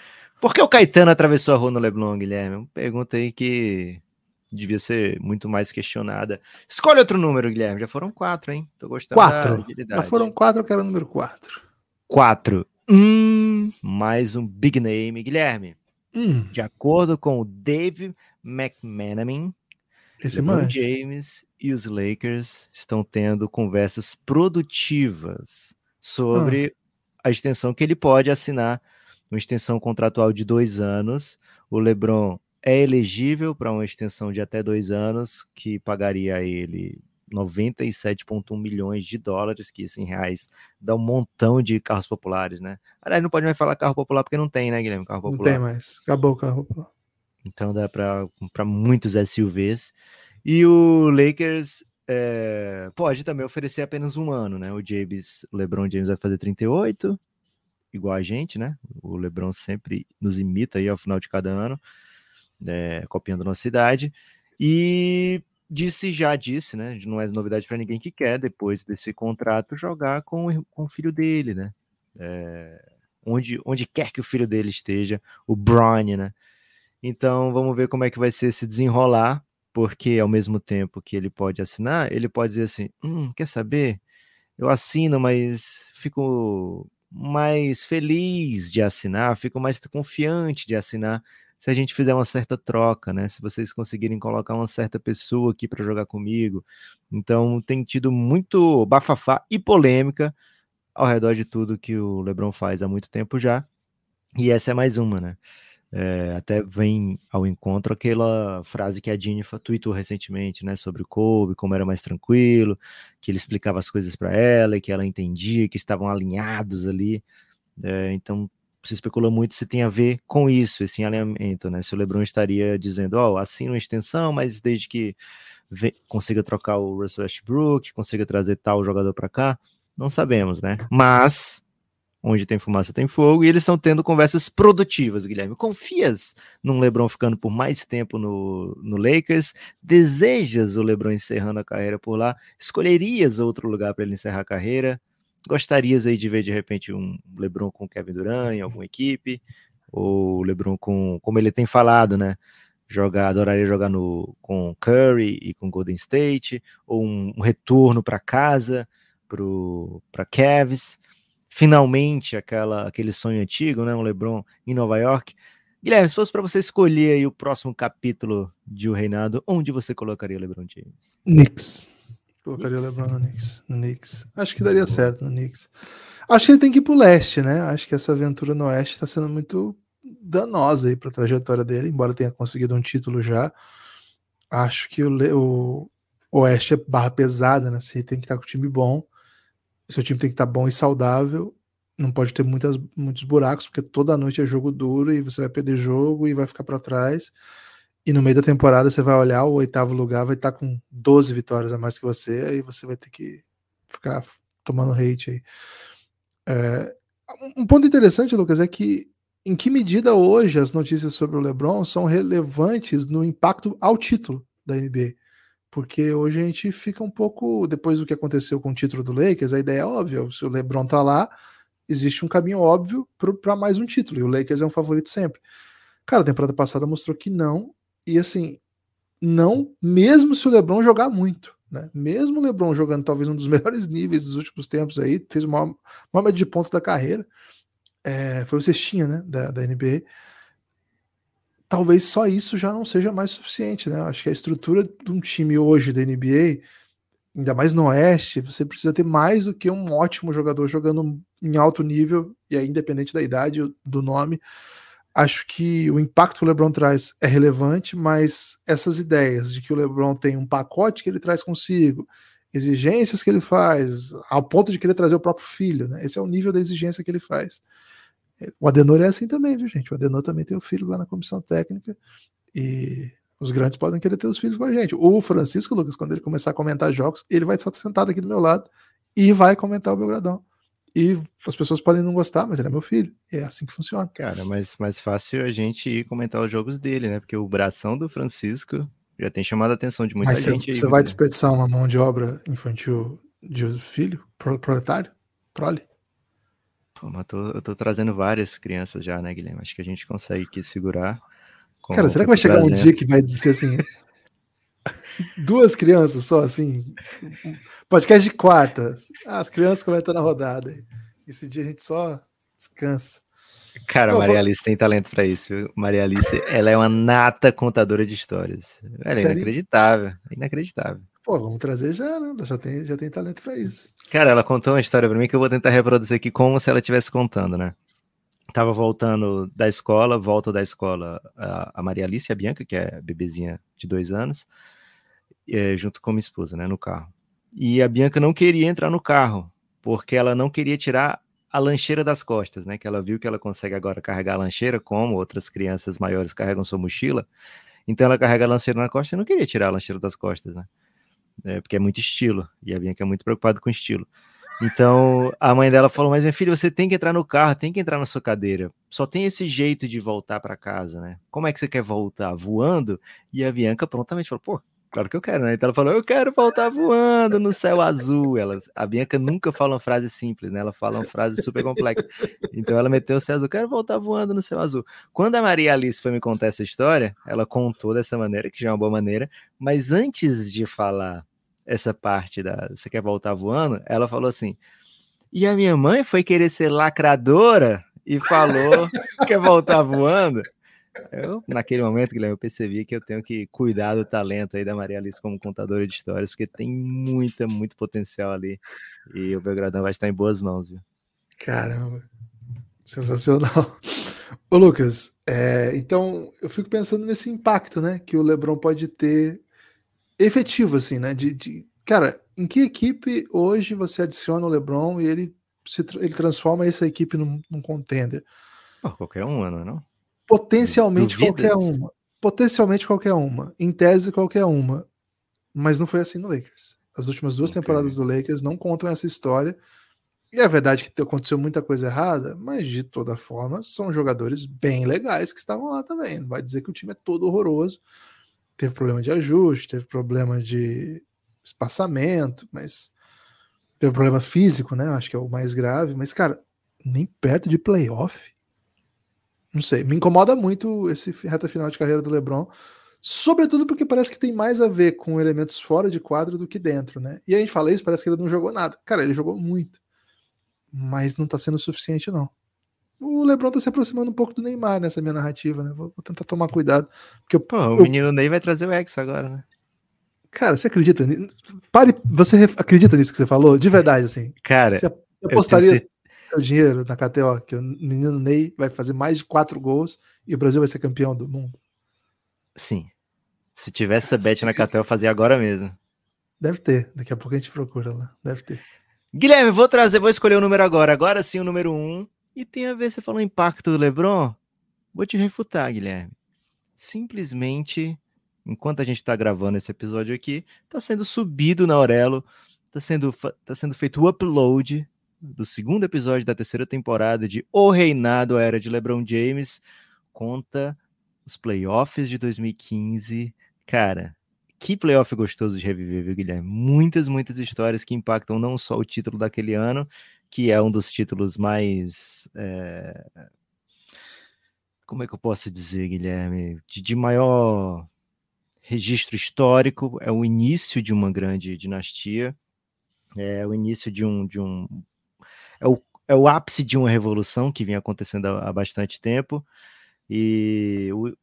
S3: Por que o Caetano atravessou a rua no Leblon, Guilherme? Uma pergunta aí que devia ser muito mais questionada. Escolhe outro número, Guilherme. Já foram quatro, hein? Tô gostando
S2: quatro. Já foram quatro, eu quero o número quatro.
S3: Quatro. Hum, mais um big name, Guilherme. Hum. De acordo com o Dave McManaman,
S2: esse LeBron
S3: James e os Lakers estão tendo conversas produtivas sobre ah. a extensão que ele pode assinar, uma extensão contratual de dois anos. O LeBron é elegível para uma extensão de até dois anos, que pagaria a ele 97,1 milhões de dólares, que isso em reais dá um montão de carros populares, né? Aliás, não pode mais falar carro popular porque não tem, né, Guilherme? Carro popular.
S2: Não tem mais, acabou o carro popular.
S3: Então dá para muitos SUVs. E o Lakers é, pode também oferecer apenas um ano, né? O James, o LeBron James vai fazer 38, igual a gente, né? O LeBron sempre nos imita aí ao final de cada ano, é, copiando nossa idade. E disse, já disse, né? Não é novidade para ninguém que quer, depois desse contrato, jogar com, com o filho dele, né? É, onde, onde quer que o filho dele esteja, o Brian, né? Então vamos ver como é que vai ser se desenrolar, porque ao mesmo tempo que ele pode assinar, ele pode dizer assim: hum, quer saber? Eu assino, mas fico mais feliz de assinar, fico mais confiante de assinar se a gente fizer uma certa troca, né? Se vocês conseguirem colocar uma certa pessoa aqui para jogar comigo. Então tem tido muito bafafá e polêmica ao redor de tudo que o LeBron faz há muito tempo já. E essa é mais uma, né? É, até vem ao encontro aquela frase que a Dini tweetou recentemente, né, sobre o Kobe, como era mais tranquilo, que ele explicava as coisas para ela e que ela entendia, que estavam alinhados ali. É, então se especula muito se tem a ver com isso, esse alinhamento, né? Se o LeBron estaria dizendo, ó, oh, assina uma extensão, mas desde que consiga trocar o Russell Westbrook, consiga trazer tal jogador para cá, não sabemos, né? Mas onde tem fumaça tem fogo, e eles estão tendo conversas produtivas, Guilherme. Confias num LeBron ficando por mais tempo no, no Lakers? Desejas o LeBron encerrando a carreira por lá? Escolherias outro lugar para ele encerrar a carreira? Gostarias aí de ver de repente um LeBron com Kevin Durant em alguma equipe? Ou LeBron com, como ele tem falado, né? Jogar, adoraria jogar no, com Curry e com Golden State, ou um, um retorno para casa para Cavs finalmente aquela, aquele sonho antigo, né? Um LeBron em Nova York. Guilherme, se fosse para você escolher aí o próximo capítulo de O Reinado, onde você colocaria o LeBron James?
S2: Knicks. Colocaria o LeBron no Knicks, no Knicks. Acho que daria certo no Knicks. Acho que ele tem que ir pro leste, né? Acho que essa aventura no oeste está sendo muito danosa aí para a trajetória dele, embora tenha conseguido um título já. Acho que o, o oeste é barra pesada, né? Você tem que estar com o time bom seu time tem que estar bom e saudável. Não pode ter muitas, muitos buracos, porque toda noite é jogo duro e você vai perder jogo e vai ficar para trás. E no meio da temporada você vai olhar o oitavo lugar, vai estar com 12 vitórias a mais que você, aí você vai ter que ficar tomando hate aí. É, um ponto interessante, Lucas, é que em que medida hoje as notícias sobre o LeBron são relevantes no impacto ao título da NBA? Porque hoje a gente fica um pouco, depois do que aconteceu com o título do Lakers, a ideia é óbvia. Se o LeBron tá lá, existe um caminho óbvio para mais um título. E o Lakers é um favorito sempre. Cara, a temporada passada mostrou que não. E assim, não, mesmo se o LeBron jogar muito. Né? Mesmo o LeBron jogando talvez um dos melhores níveis dos últimos tempos aí, fez maior, maior média de pontos da carreira. É, foi o cestinha né, da, da NBA talvez só isso já não seja mais suficiente, né? Acho que a estrutura de um time hoje da NBA, ainda mais no Oeste, você precisa ter mais do que um ótimo jogador jogando em alto nível, e aí, independente da idade, do nome. Acho que o impacto que o LeBron traz é relevante, mas essas ideias de que o LeBron tem um pacote que ele traz consigo, exigências que ele faz, ao ponto de querer trazer o próprio filho, né? Esse é o nível da exigência que ele faz. O Adenor é assim também, viu, gente? O Adenor também tem o um filho lá na comissão técnica e os grandes podem querer ter os filhos com a gente. O Francisco Lucas, quando ele começar a comentar jogos, ele vai estar sentado aqui do meu lado e vai comentar o Belgradão. E as pessoas podem não gostar, mas ele é meu filho. é assim que funciona.
S3: Cara, mas mais fácil a gente ir comentar os jogos dele, né? Porque o bração do Francisco já tem chamado a atenção de muita mas gente.
S2: Você, vai desperdiçar uma mão de obra infantil de filho, proletário, prole?
S3: Pô, mas tô, eu tô trazendo várias crianças já, né, Guilherme? Acho que a gente consegue aqui segurar.
S2: Cara, será que vai chegar trazendo. um dia que vai ser assim? Duas crianças só, assim. Podcast de quarta. Ah, as crianças comentam na rodada. Esse dia a gente só descansa.
S3: Cara, a Maria vou... Alice tem talento para isso. Viu? Maria Alice, ela é uma nata contadora de histórias. É inacreditável. Inacreditável.
S2: Pô, vamos trazer já, né? Ela já tem, já tem talento para isso.
S3: Cara, ela contou uma história para mim que eu vou tentar reproduzir aqui como se ela estivesse contando, né? Tava voltando da escola, volta da escola a, a Maria Alice e a Bianca, que é bebezinha de dois anos, é, junto com minha esposa, né, no carro. E a Bianca não queria entrar no carro, porque ela não queria tirar a lancheira das costas, né? Que ela viu que ela consegue agora carregar a lancheira, como outras crianças maiores carregam sua mochila. Então ela carrega a lancheira na costa e não queria tirar a lancheira das costas, né? é, porque é muito estilo, e a Bianca é muito preocupada com estilo. Então a mãe dela falou: Mas minha filha, você tem que entrar no carro, tem que entrar na sua cadeira. Só tem esse jeito de voltar para casa, né? Como é que você quer voltar? Voando? E a Bianca prontamente falou: Pô, claro que eu quero, né? Então ela falou: Eu quero voltar voando no céu azul. Ela, a Bianca nunca fala uma frase simples, né? Ela fala uma frase super complexa. Então ela meteu o céu azul: Quero voltar voando no céu azul. Quando a Maria Alice foi me contar essa história, ela contou dessa maneira, que já é uma boa maneira, mas antes de falar essa parte da você quer voltar voando, ela falou assim: "E a minha mãe foi querer ser lacradora e falou quer voltar voando". Eu, naquele momento, Guilherme, eu percebi que eu tenho que cuidar do talento aí da Maria Alice como contadora de histórias, porque tem muita, muito potencial ali. E o Belgradão vai estar em boas mãos, viu?
S2: Caramba, sensacional. Ô, Lucas, é, então eu fico pensando nesse impacto, né, que o LeBron pode ter efetivo, assim, né? De, de, cara, em que equipe hoje você adiciona o LeBron e ele se ele transforma essa equipe num, num contender?
S3: Oh, qualquer uma, não é não?
S2: Potencialmente qualquer uma. Potencialmente qualquer uma. Em tese, qualquer uma. Mas não foi assim no Lakers. As últimas duas okay. temporadas do Lakers não contam essa história. E é verdade que aconteceu muita coisa errada, mas de toda forma são jogadores bem legais que estavam lá também. Não vai dizer que o time é todo horroroso. Teve problema de ajuste, teve problema de espaçamento, mas teve problema físico, né? Acho que é o mais grave. Mas, cara, nem perto de playoff. Não sei, me incomoda muito esse reta final de carreira do LeBron, sobretudo porque parece que tem mais a ver com elementos fora de quadro do que dentro, né? E a gente fala isso, parece que ele não jogou nada. Cara, ele jogou muito mas não está sendo suficiente, não. O Lebron está se aproximando um pouco do Neymar nessa minha narrativa, né? Vou, vou tentar tomar cuidado. Porque eu,
S3: Pô, o eu... menino Ney vai trazer o X agora, né?
S2: Cara, você acredita nisso? Pare, você acredita nisso que você falou? De verdade, assim.
S3: Cara,
S2: você apostaria seu dinheiro na KTO que o menino Ney vai fazer mais de quatro gols e o Brasil vai ser campeão do mundo?
S3: Sim. Se tivesse essa bet na KTO, eu fazia agora mesmo.
S2: Deve ter. Daqui a pouco a gente procura lá. Deve ter.
S3: Guilherme, vou trazer, vou escolher o número agora. Agora sim, o número um. E tem a ver, você falou impacto do Lebron. Vou te refutar, Guilherme. Simplesmente, enquanto a gente está gravando esse episódio aqui, está sendo subido na Aurelo, está sendo, tá sendo feito o upload do segundo episódio da terceira temporada de O Reinado, a Era de LeBron James. Conta os playoffs de 2015. Cara, que playoff gostoso de reviver, viu, Guilherme? Muitas, muitas histórias que impactam não só o título daquele ano, que é um dos títulos mais. É... Como é que eu posso dizer, Guilherme? De, de, maior registro histórico, é o início de uma grande dinastia, é o início de um. De um é, o, é o ápice de uma revolução que vinha acontecendo há, há bastante tempo, e o,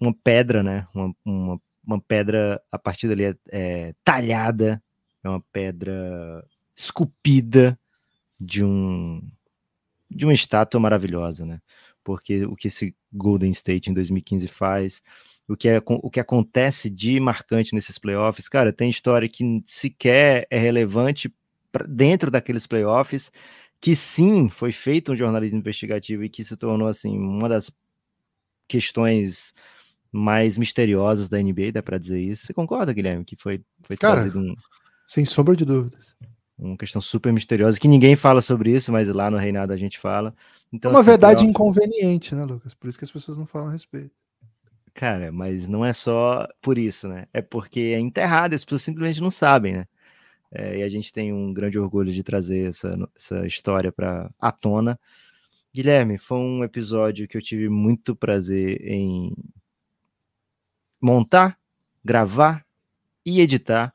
S3: uma pedra, né? Uma, uma uma pedra, a partir dali é, é talhada, é uma pedra esculpida de um de uma estátua maravilhosa, né? Porque o que esse Golden State em 2015 faz, o que, é, o que acontece de marcante nesses playoffs, cara, tem história que sequer é relevante dentro daqueles playoffs, que sim, foi feito um jornalismo investigativo e que se tornou, assim, uma das questões mais misteriosas da NBA, dá para dizer isso. Você concorda, Guilherme, que foi, foi
S2: Cara, trazido um. Sem sombra de dúvidas.
S3: Uma questão super misteriosa, que ninguém fala sobre isso, mas lá no Reinado a gente fala.
S2: Então, uma assim, verdade pior... inconveniente, né, Lucas? Por isso que as pessoas não falam a respeito.
S3: Cara, mas não é só por isso, né? É porque é enterrado, as pessoas simplesmente não sabem, né? É, e a gente tem um grande orgulho de trazer essa, essa história para à tona. Guilherme, foi um episódio que eu tive muito prazer em montar, gravar e editar,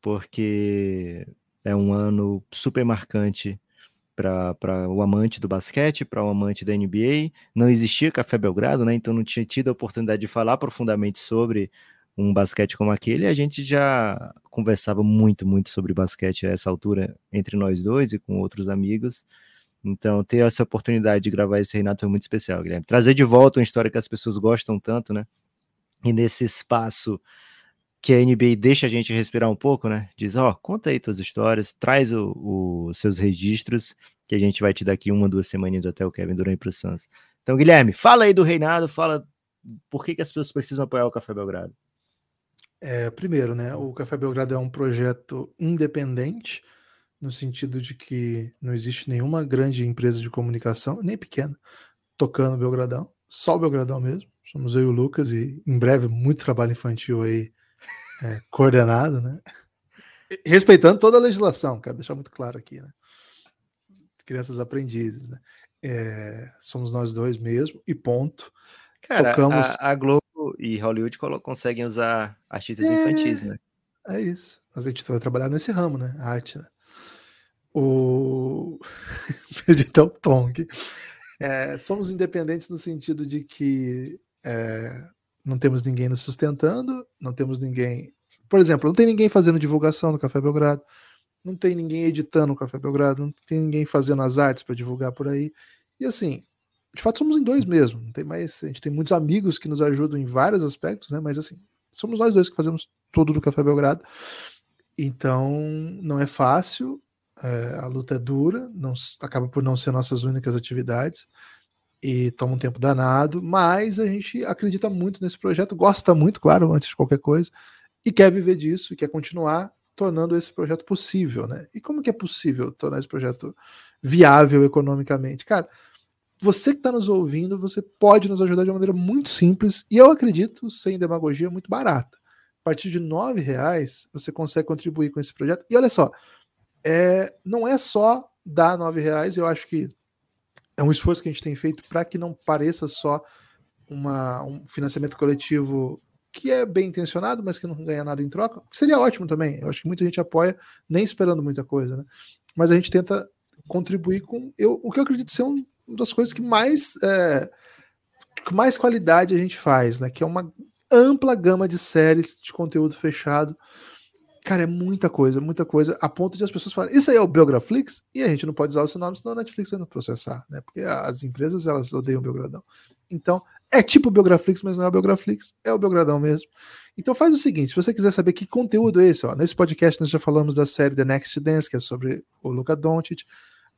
S3: porque é um ano super marcante para o amante do basquete, para o amante da NBA. Não existia Café Belgrado, né? Então não tinha tido a oportunidade de falar profundamente sobre um basquete como aquele. A gente já conversava muito, muito sobre basquete a essa altura entre nós dois e com outros amigos. Então, ter essa oportunidade de gravar esse Renato foi muito especial, Guilherme. Trazer de volta uma história que as pessoas gostam tanto, né? e nesse espaço que a NBA deixa a gente respirar um pouco, né? Diz, ó, oh, conta aí tuas histórias, traz os seus registros, que a gente vai te dar aqui uma, duas semaninhas até o Kevin Durant para o Suns. Então, Guilherme, fala aí do reinado, fala por que, que as pessoas precisam apoiar o Café Belgrado.
S2: É, primeiro, né? O Café Belgrado é um projeto independente, no sentido de que não existe nenhuma grande empresa de comunicação, nem pequena, tocando Belgradão, só o Belgradão mesmo. Somos eu e o Lucas e em breve muito trabalho infantil aí é, coordenado, né? Respeitando toda a legislação, quero deixar muito claro aqui, né? Crianças aprendizes, né? É, somos nós dois mesmo e ponto.
S3: Cara, Tocamos... a, a, Globo e Hollywood conseguem usar artistas é, infantis, né?
S2: É isso. A gente vai trabalhar nesse ramo, né? A arte, né? O. Perdi até o aqui. É, somos independentes no sentido de que é, não temos ninguém nos sustentando, não temos ninguém. Por exemplo, não tem ninguém fazendo divulgação no Café Belgrado, não tem ninguém editando o Café Belgrado, não tem ninguém fazendo as artes para divulgar por aí. E assim, de fato somos em dois mesmo. Não tem mais, a gente tem muitos amigos que nos ajudam em vários aspectos, né? Mas assim, somos nós dois que fazemos tudo do Café Belgrado. Então, não é fácil, é, a luta é dura, não acaba por não ser nossas únicas atividades e toma um tempo danado, mas a gente acredita muito nesse projeto, gosta muito, claro, antes de qualquer coisa, e quer viver disso, e quer continuar tornando esse projeto possível, né? E como que é possível tornar esse projeto viável economicamente. Cara, você que está nos ouvindo, você pode nos ajudar de uma maneira muito simples e eu acredito, sem demagogia, muito barata. A partir de nove reais você consegue contribuir com esse projeto. E olha só, é, não é só dar nove reais. Eu acho que é um esforço que a gente tem feito para que não pareça só uma, um financiamento coletivo que é bem intencionado, mas que não ganha nada em troca. Seria ótimo também. Eu acho que muita gente apoia, nem esperando muita coisa, né? Mas a gente tenta contribuir com eu, o que eu acredito ser um, uma das coisas que mais é, que mais qualidade a gente faz, né? Que é uma ampla gama de séries de conteúdo fechado Cara, é muita coisa, muita coisa, a ponto de as pessoas falarem, isso aí é o Biograflix, e a gente não pode usar seu nome, senão a Netflix vai nos processar, né? Porque as empresas, elas odeiam o Biogradão. Então, é tipo o Biograflix, mas não é o Biograflix, é o Biogradão mesmo. Então faz o seguinte, se você quiser saber que conteúdo é esse, ó, nesse podcast nós já falamos da série The Next Dance, que é sobre o Luca Doncic,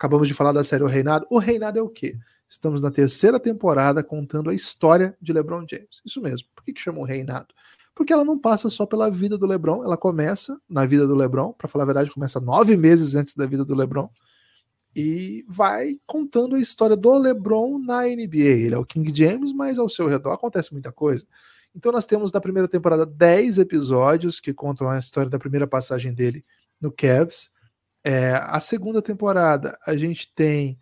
S2: acabamos de falar da série O Reinado. O Reinado é o quê? Estamos na terceira temporada contando a história de LeBron James. Isso mesmo. Por que, que chama o Reinado? porque ela não passa só pela vida do LeBron, ela começa na vida do LeBron, para falar a verdade, começa nove meses antes da vida do LeBron, e vai contando a história do LeBron na NBA. Ele é o King James, mas ao seu redor acontece muita coisa. Então nós temos na primeira temporada 10 episódios que contam a história da primeira passagem dele no Cavs. É, a segunda temporada a gente tem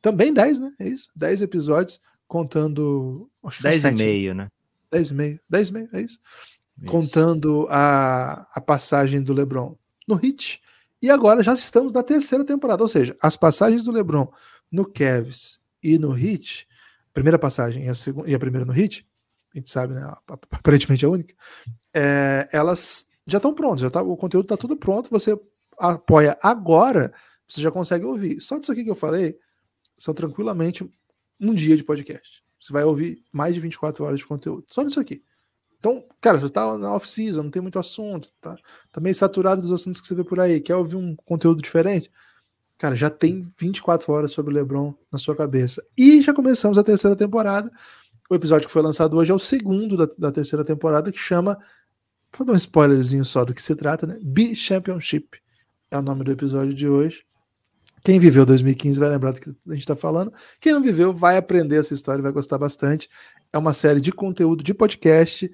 S2: também 10, né? É isso? 10 episódios contando.
S3: 10 e meio, né?
S2: 10 e meio. 10 e meio, é isso? isso. contando a, a passagem do LeBron no Hit. E agora já estamos na terceira temporada, ou seja, as passagens do LeBron no Cavs e no Hit, primeira passagem e a, segunda, e a primeira no Hit, a gente sabe, né? Aparentemente a única, é, elas já estão prontas, já tá, o conteúdo está tudo pronto, você apoia agora, você já consegue ouvir. Só disso aqui que eu falei, são tranquilamente um dia de podcast. Você vai ouvir mais de 24 horas de conteúdo. Só disso aqui. Então, cara, você está na off-season, não tem muito assunto, tá, tá meio saturado dos assuntos que você vê por aí, quer ouvir um conteúdo diferente? Cara, já tem 24 horas sobre o LeBron na sua cabeça. E já começamos a terceira temporada. O episódio que foi lançado hoje é o segundo da, da terceira temporada, que chama. Vou dar um spoilerzinho só do que se trata, né? Be Championship é o nome do episódio de hoje. Quem viveu 2015 vai lembrar do que a gente está falando. Quem não viveu vai aprender essa história, vai gostar bastante. É uma série de conteúdo de podcast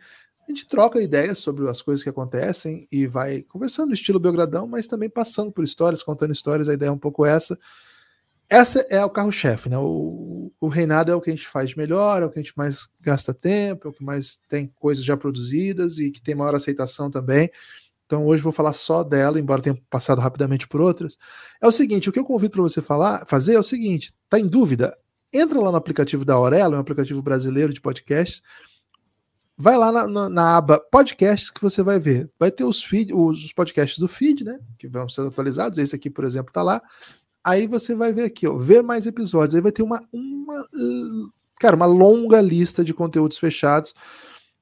S2: a gente troca ideias sobre as coisas que acontecem e vai conversando estilo Belgradão, mas também passando por histórias, contando histórias, a ideia é um pouco essa. Essa é o carro-chefe, né? O, o reinado é o que a gente faz de melhor, é o que a gente mais gasta tempo, é o que mais tem coisas já produzidas e que tem maior aceitação também. Então hoje vou falar só dela, embora tenha passado rapidamente por outras. É o seguinte, o que eu convido para você falar, fazer é o seguinte, tá em dúvida? Entra lá no aplicativo da Aurelo, é um aplicativo brasileiro de podcasts vai lá na, na, na, aba podcasts que você vai ver. Vai ter os, feed, os, os, podcasts do feed, né? Que vão ser atualizados. Esse aqui, por exemplo, tá lá. Aí você vai ver aqui, ó, ver mais episódios. Aí vai ter uma, uma, cara, uma longa lista de conteúdos fechados.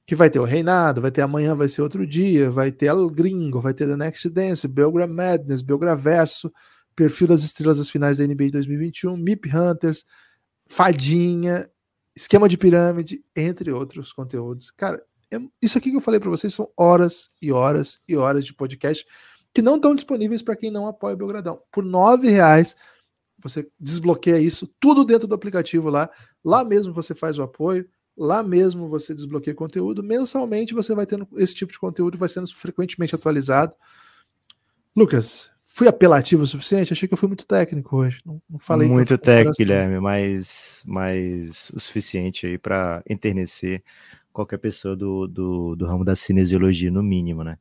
S2: Que vai ter o Reinado, vai ter amanhã, vai ser outro dia, vai ter El Gringo, vai ter The Next Dance, Belgra Madness, Belgraverso, Perfil das Estrelas das Finais da NBA 2021, MIP Hunters, Fadinha, esquema de pirâmide, entre outros conteúdos. Cara, isso aqui que eu falei para vocês são horas e horas e horas de podcast que não estão disponíveis para quem não apoia o Belgradão. Por nove reais você desbloqueia isso tudo dentro do aplicativo lá. Lá mesmo você faz o apoio. Lá mesmo você desbloqueia conteúdo. Mensalmente você vai tendo esse tipo de conteúdo, vai sendo frequentemente atualizado. Lucas, fui apelativo o suficiente? Achei que eu fui muito técnico hoje. Não, não falei
S3: muito técnico, Guilherme, mas, mas o suficiente aí para enternecer qualquer pessoa do, do, do, ramo da cinesiologia, no mínimo, né?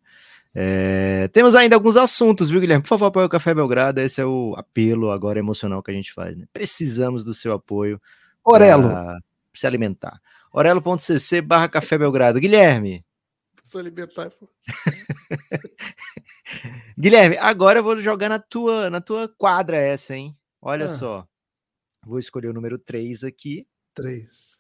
S3: É, temos ainda alguns assuntos, viu, Guilherme? Por favor, apoie o Café Belgrado. Esse é o apelo agora emocional que a gente faz. Né? Precisamos do seu apoio.
S2: Orelo.
S3: Se alimentar. Orelo.cc barra Café Belgrado. Guilherme,
S2: se alimentar.
S3: Guilherme, agora eu vou jogar na tua, na tua quadra essa, hein? Olha ah. só. Vou escolher o número 3 aqui.
S2: 3.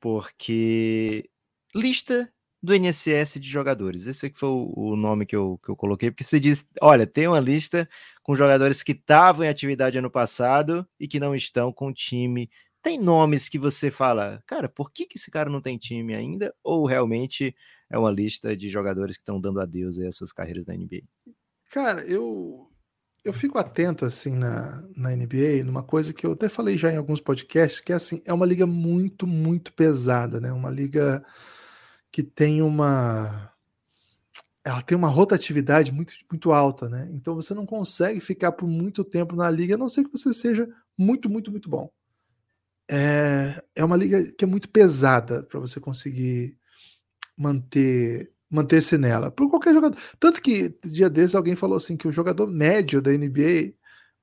S3: Porque lista do NSS de jogadores. Esse aqui foi o, o, nome que eu, que eu coloquei, porque você diz, olha, tem uma lista com jogadores que estavam em atividade ano passado e que não estão com time. Tem nomes que você fala, cara, por que, que esse cara não tem time ainda? Ou realmente é uma lista de jogadores que estão dando adeus às suas carreiras na NBA?
S2: Cara, eu eu fico atento assim na, na NBA, numa coisa que eu até falei já em alguns podcasts, que é assim, é uma liga muito, muito pesada, né? Uma liga que tem uma ela tem uma rotatividade muito, muito alta, né? Então você não consegue ficar por muito tempo na liga, a não ser que você seja muito, muito, muito bom. É, é uma liga que é muito pesada para você conseguir manter manter-se nela. Por qualquer jogador. Tanto que dia desses alguém falou assim que o jogador médio da NBA,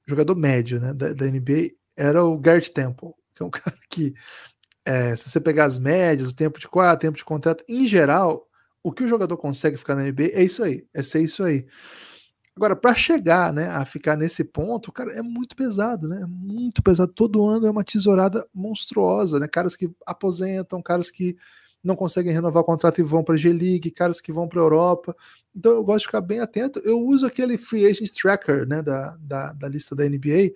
S2: jogador médio, né, da, da NBA era o Gert Temple, que é um cara que é, se você pegar as médias, o tempo de quadro, tempo de contrato, em geral, o que o jogador consegue ficar na NBA é isso aí, é ser isso aí. Agora, para chegar né, a ficar nesse ponto, cara, é muito pesado, né? Muito pesado. Todo ano é uma tesourada monstruosa, né? Caras que aposentam, caras que não conseguem renovar o contrato e vão para a G-League, caras que vão para a Europa. Então eu gosto de ficar bem atento. Eu uso aquele Free Agent Tracker né, da, da, da lista da NBA,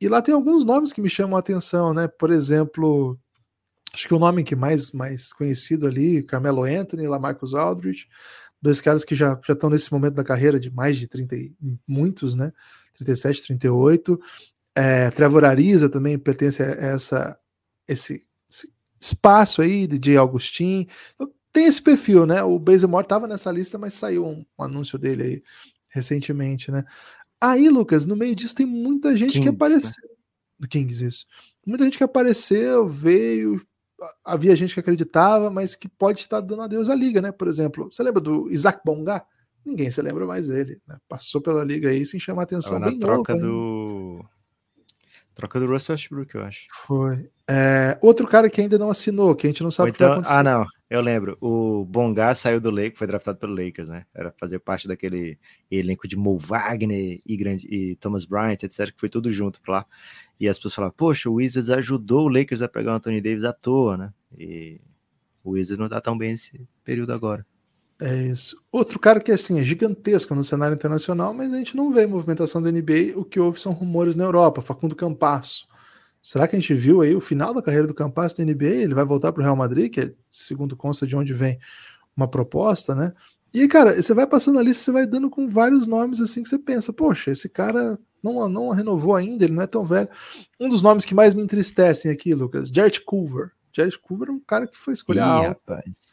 S2: e lá tem alguns nomes que me chamam a atenção, né? Por exemplo, acho que o nome que mais, mais conhecido ali, Carmelo Anthony, Lamarcus Aldridge, dois caras que já, já estão nesse momento da carreira de mais de 30 e muitos, né? 37, 38. É, Trevor Ariza também pertence a essa, esse espaço aí, DJ Augustin. Então, tem esse perfil, né? O Bazemore estava nessa lista, mas saiu um, um, anúncio dele aí recentemente, né? Aí, Lucas, no meio disso tem muita gente Kings, que apareceu. Né? Do Kings, isso. Muita gente que apareceu, veio. Havia gente que acreditava, mas que pode estar dando adeus à liga, né? Por exemplo, você lembra do Isaac Bonga? Ninguém se lembra mais dele. Né? Passou pela liga aí sem chamar atenção.
S3: na troca novo, do. Troca do Russell Westbrook, eu acho.
S2: Foi. É, outro cara que ainda não assinou, que a gente não sabe
S3: o que vai então, acontecer. Ah, não, eu lembro. O Bonga saiu do Lakers, foi draftado pelo Lakers, né? Era fazer parte daquele elenco de Mo Wagner e, grande, e Thomas Bryant, etc., que foi tudo junto pra lá. E as pessoas falaram, poxa, o Wizards ajudou o Lakers a pegar o Anthony Davis à toa, né? E o Wizards não tá tão bem nesse período agora.
S2: É isso. Outro cara que assim, é gigantesco no cenário internacional, mas a gente não vê movimentação da NBA. O que houve são rumores na Europa. Facundo Campasso. Será que a gente viu aí o final da carreira do Campasso da NBA? Ele vai voltar para o Real Madrid, que é, segundo consta de onde vem uma proposta, né? E aí, cara, você vai passando ali, você vai dando com vários nomes assim que você pensa, poxa, esse cara não, não renovou ainda, ele não é tão velho. Um dos nomes que mais me entristecem aqui, Lucas, Jared Culver. Jared Culver é um cara que foi escolhido. Rapaz.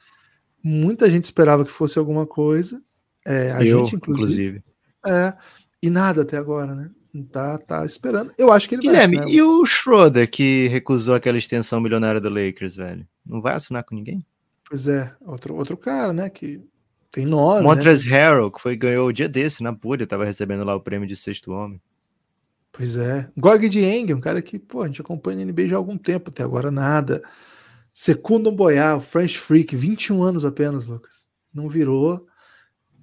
S2: Muita gente esperava que fosse alguma coisa. É, a Eu, gente, inclusive. inclusive. É, e nada até agora, né? Tá, tá esperando. Eu acho que ele
S3: Guilherme, vai. Guilherme, e o Schroeder que recusou aquela extensão milionária do Lakers, velho? Não vai assinar com ninguém?
S2: Pois é, outro, outro cara, né? Que tem nome.
S3: Montrezl
S2: né?
S3: Harrell, que foi, ganhou o dia desse na Púria, tava recebendo lá o prêmio de sexto homem.
S2: Pois é. Gorg Dieng, um cara que, pô, a gente acompanha a NBA já há algum tempo, até agora nada. Segundo Boyar, o French Freak, 21 anos apenas, Lucas. Não virou.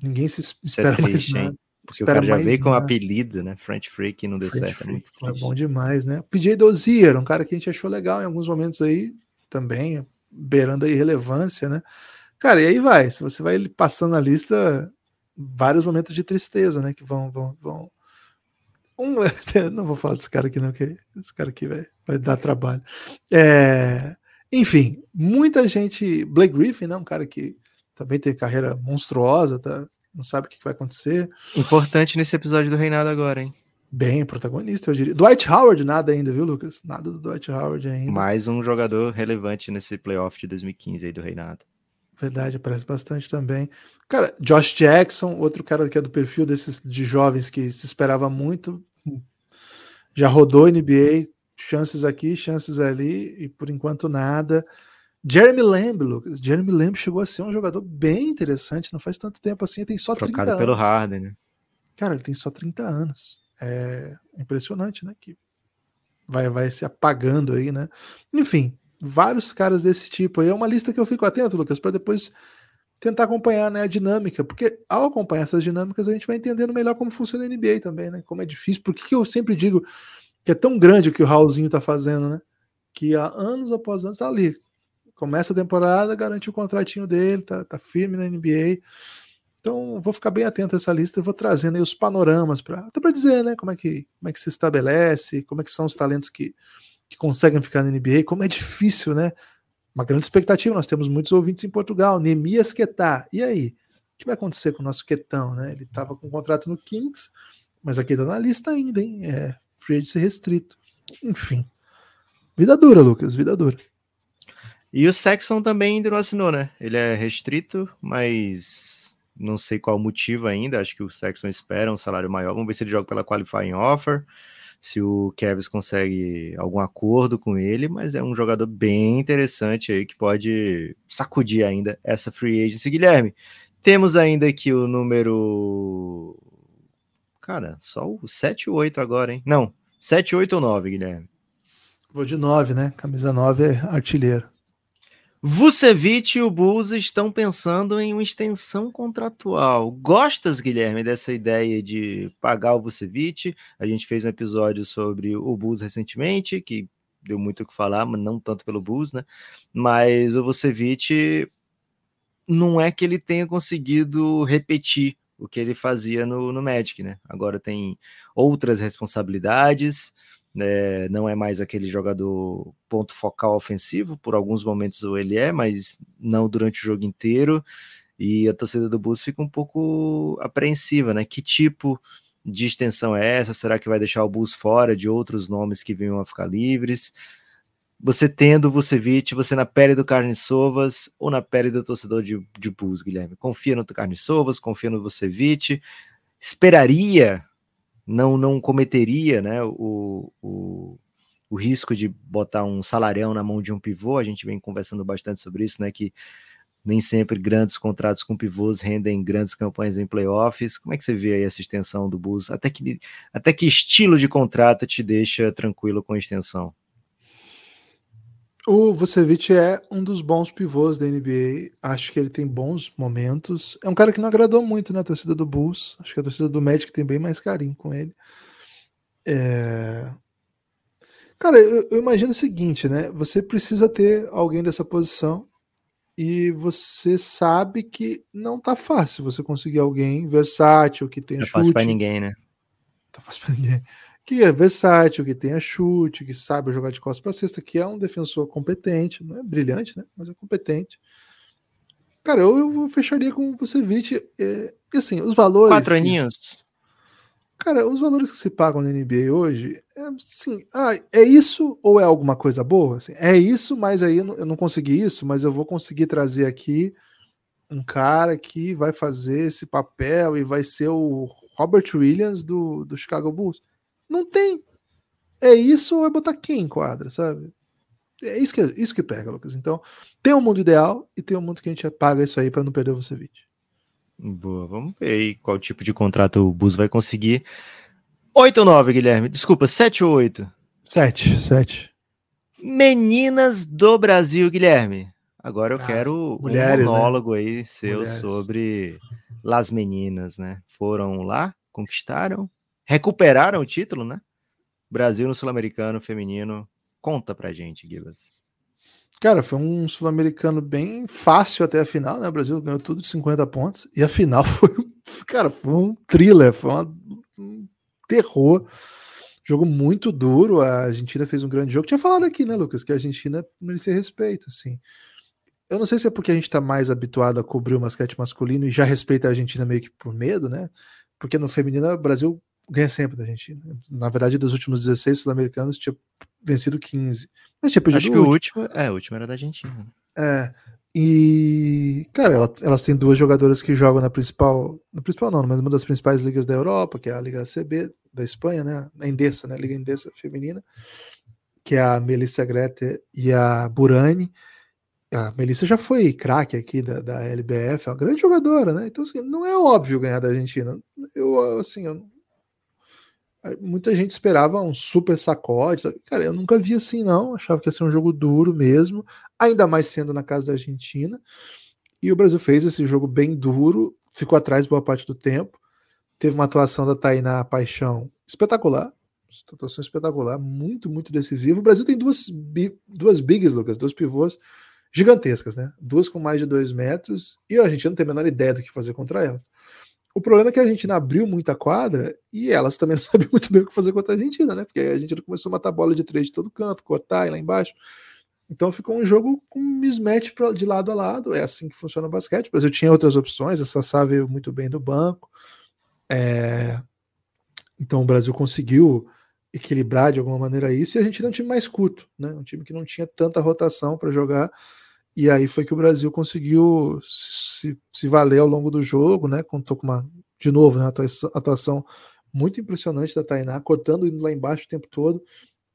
S2: Ninguém se é espera é triste, mais nada.
S3: Porque espera o cara já veio com o apelido, né? French Freak não deu French certo. É Freak,
S2: é, é bom demais, né? PJ Dozier, um cara que a gente achou legal em alguns momentos aí, também, beirando a irrelevância, né? Cara, e aí vai. Se você vai passando a lista, vários momentos de tristeza, né? Que vão. vão, vão... Um, não vou falar desse cara aqui, não, que esse cara aqui vai, vai dar trabalho. É, enfim, muita gente. Blake Griffin, né? Um cara que também tem carreira monstruosa, tá? Não sabe o que vai acontecer.
S3: Importante nesse episódio do Reinado agora, hein?
S2: Bem protagonista, eu diria. Dwight Howard, nada ainda, viu, Lucas? Nada do Dwight Howard ainda.
S3: Mais um jogador relevante nesse playoff de 2015 aí do Reinado.
S2: Verdade, aparece bastante também. Cara, Josh Jackson, outro cara que é do perfil desses de jovens que se esperava muito, já rodou NBA, chances aqui, chances ali, e por enquanto nada. Jeremy Lamb, Lucas. Jeremy Lamb chegou a ser um jogador bem interessante, não faz tanto tempo assim, tem só Trocado 30
S3: pelo Harden, né?
S2: Cara, ele tem só 30 anos. É impressionante, né? Que vai, vai se apagando aí, né? Enfim, vários caras desse tipo aí. É uma lista que eu fico atento, Lucas, para depois tentar acompanhar né, a dinâmica, porque ao acompanhar essas dinâmicas a gente vai entendendo melhor como funciona a NBA também, né? Como é difícil. Por que, que eu sempre digo que é tão grande o que o Raulzinho tá fazendo, né? Que há anos após anos tá ali. Começa a temporada, garante o contratinho dele, tá, tá firme na NBA. Então, vou ficar bem atento a essa lista e vou trazendo aí os panoramas para até para dizer, né, como é que como é que se estabelece, como é que são os talentos que, que conseguem ficar na NBA, como é difícil, né? Uma grande expectativa, nós temos muitos ouvintes em Portugal, Nemias Quetá. E aí? O que vai acontecer com o nosso Quetão, né? Ele estava com um contrato no Kings, Mas aqui tá na lista ainda, hein? É free agency restrito. Enfim. Vida dura, Lucas, vida dura.
S3: E o Sexton também ainda não assinou, né? Ele é restrito, mas não sei qual o motivo ainda. Acho que o Sexton espera um salário maior. Vamos ver se ele joga pela qualifying offer, se o Kevs consegue algum acordo com ele, mas é um jogador bem interessante aí que pode sacudir ainda essa free agency. Guilherme, temos ainda aqui o número. Cara, só o 7 e 8 agora, hein? Não, 7, 8 ou 9, Guilherme?
S2: Vou de 9, né? Camisa 9 é artilheiro.
S3: Vucevic e o Bulls estão pensando em uma extensão contratual. Gostas, Guilherme, dessa ideia de pagar o Vucevic? A gente fez um episódio sobre o Bulls recentemente, que deu muito o que falar, mas não tanto pelo Bulls, né? Mas o Vucevic não é que ele tenha conseguido repetir o que ele fazia no, no Magic, né? Agora tem outras responsabilidades, é, não é mais aquele jogador ponto focal ofensivo, por alguns momentos ele é, mas não durante o jogo inteiro. E a torcida do Bulls fica um pouco apreensiva, né? Que tipo de extensão é essa? Será que vai deixar o Bulls fora de outros nomes que venham a ficar livres? Você tendo o Vucevic, você na pele do Carne Sovas ou na pele do torcedor de, de Bulls, Guilherme? Confia no Carne Sovas, confia no Vucevic, esperaria não não cometeria né, o, o, o, risco de botar um salarião na mão de um pivô. A gente vem conversando bastante sobre isso, né? Que nem sempre grandes contratos com pivôs rendem grandes campanhas em playoffs. Como é que você vê aí essa extensão do Bulls? Até que, até que estilo de contrato te deixa tranquilo com a extensão?
S2: O Vucevic é um dos bons pivôs da NBA. Acho que ele tem bons momentos. É um cara que não agradou muito na né, torcida do Bulls. Acho que a torcida do Magic tem bem mais carinho com ele. É... Cara, eu, eu, imagino o seguinte, né? Você precisa ter alguém dessa posição e você sabe que não tá fácil você conseguir alguém versátil que tenha
S3: não
S2: chute.
S3: Não fácil para ninguém, né?
S2: Tá fácil para ninguém que é versátil, que tenha chute, que saiba jogar de costas para cesta, que é um defensor competente, não é brilhante, né? Mas é competente. Cara, eu, eu fecharia com o Vucevic. É, e assim, os valores.
S3: Quatro aninhos.
S2: Cara, os valores que se pagam na NBA hoje, é assim, ah, é isso ou é alguma coisa boa? Assim, é isso, mas aí eu não, eu não consegui isso, mas eu vou conseguir trazer aqui um cara que vai fazer esse papel e vai ser o Robert Williams do, do Chicago Bulls. Não tem. É isso ou é botar quem em quadra, sabe? É isso que, isso que pega, Lucas. Então, tem um mundo ideal e tem um mundo que a gente paga isso aí para não perder o Vucevic.
S3: Boa, vamos ver aí qual tipo de contrato o Bus vai conseguir. 8 ou 9, Guilherme? Desculpa, 7 ou 8?
S2: 7, 7.
S3: Meninas do Brasil, Guilherme. Agora eu As quero
S2: mulheres,
S3: um né? monólogo né? aí seu mulheres. sobre Las Meninas, né? Foram lá, conquistaram, recuperaram o título, né? Brasil no Sul-Americano feminino. Conta pra gente, Gibas.
S2: Cara, foi um sul-americano bem fácil até a final, né? O Brasil ganhou tudo de 50 pontos. E a final foi, cara, foi um thriller, foi uma, um terror. Jogo muito duro. A Argentina fez um grande jogo. Tinha falado aqui, né, Lucas, que a Argentina merecia respeito, assim. Eu não sei se é porque a gente tá mais habituado a cobrir o basquete masculino e já respeita a Argentina meio que por medo, né? Porque no feminino o Brasil ganha sempre da Argentina. Na verdade, dos últimos 16 sul-americanos, tinha vencido 15. Mas tinha
S3: perdido Acho que o último, é, o último era da Argentina.
S2: É. E, cara, ela, elas têm duas jogadoras que jogam na principal, na principal não, mas uma das principais ligas da Europa, que é a Liga CB da Espanha, né? A Endesa, né? A Liga Endesa feminina, que é a Melissa Greta e a Burani. A Melissa já foi craque aqui da, da LBF, é uma grande jogadora, né? Então, assim, não é óbvio ganhar da Argentina. Eu, assim, eu muita gente esperava um super sacode. Cara, eu nunca vi assim, não. Achava que ia ser um jogo duro mesmo, ainda mais sendo na casa da Argentina. E o Brasil fez esse jogo bem duro, ficou atrás boa parte do tempo. Teve uma atuação da Tainá Paixão espetacular. Atuação espetacular, muito, muito decisiva. O Brasil tem duas, duas bigs, Lucas, duas pivôs gigantescas, né? Duas com mais de dois metros, e a gente não tem a menor ideia do que fazer contra elas. O problema é que a Argentina abriu muita quadra e elas também não sabiam muito bem o que fazer contra a Argentina, né? Porque a Argentina começou a matar bola de três de todo canto, cortar e lá embaixo. Então ficou um jogo com mismatch de lado a lado. É assim que funciona o basquete. O Brasil tinha outras opções, a Sassá veio muito bem do banco. É... Então o Brasil conseguiu equilibrar de alguma maneira isso, e a Argentina é um time mais curto, né? Um time que não tinha tanta rotação para jogar. E aí foi que o Brasil conseguiu se, se valer ao longo do jogo, né? Contou com uma, de novo, né? atuação muito impressionante da Tainá, cortando indo lá embaixo o tempo todo,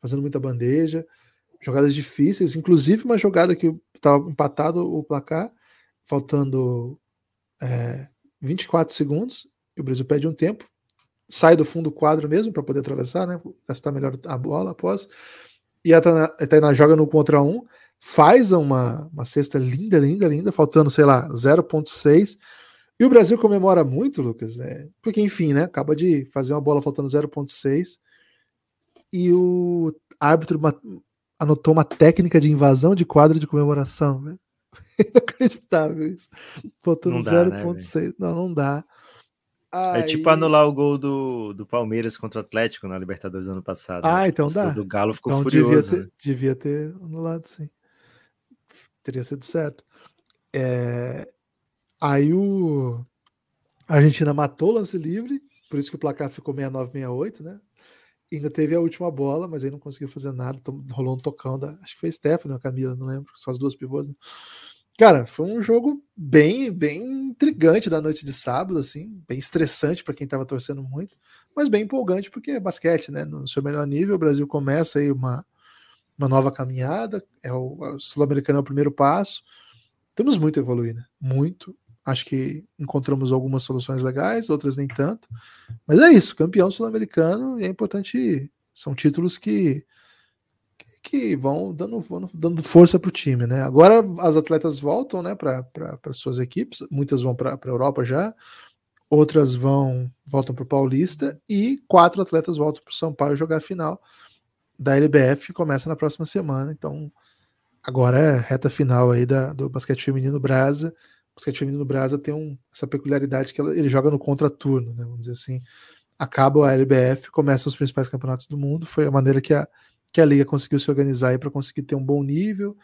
S2: fazendo muita bandeja, jogadas difíceis, inclusive uma jogada que estava empatado o placar, faltando é, 24 segundos, e o Brasil pede um tempo, sai do fundo do quadro mesmo para poder atravessar, né? Gastar melhor a bola após. E a Tainá joga no contra um, faz uma, uma cesta linda, linda, linda, faltando, sei lá, 0,6. E o Brasil comemora muito, Lucas, né? porque, enfim, né? Acaba de fazer uma bola faltando 0,6 e o árbitro anotou uma técnica de invasão de quadro de comemoração. Né? Inacreditável isso. Faltando 0,6. Né, não, não dá.
S3: Aí... É tipo anular o gol do, do Palmeiras contra o Atlético na Libertadores ano passado.
S2: Né? Ah, né? então dá.
S3: Do Galo ficou
S2: então,
S3: furioso.
S2: Devia ter, né? devia ter anulado, sim. Teria sido certo. É... Aí o a Argentina matou o lance livre, por isso que o placar ficou 69-68, né? Ainda teve a última bola, mas aí não conseguiu fazer nada. Rolou um tocão da. Acho que foi Stephanie ou Camila, não lembro. São as duas pivôs. Né? Cara, foi um jogo bem, bem intrigante da noite de sábado, assim, bem estressante para quem estava torcendo muito, mas bem empolgante porque é basquete, né? No seu melhor nível, o Brasil começa aí uma, uma nova caminhada, é o, o Sul-Americano é o primeiro passo. Temos muito a evoluir, né? Muito. Acho que encontramos algumas soluções legais, outras nem tanto. Mas é isso, campeão sul-americano, e é importante. São títulos que que vão dando, vão dando força para o time, né? Agora as atletas voltam, né, para suas equipes, muitas vão para a Europa já, outras vão voltam para o Paulista e quatro atletas voltam para o São Paulo jogar a final da LBF começa na próxima semana. Então agora é reta final aí da, do basquete feminino Brasa. O basquete feminino Brasa tem um, essa peculiaridade que ela, ele joga no contraturno, né? Vamos dizer assim. Acaba a LBF, começam os principais campeonatos do mundo. Foi a maneira que a que a liga conseguiu se organizar para conseguir ter um bom nível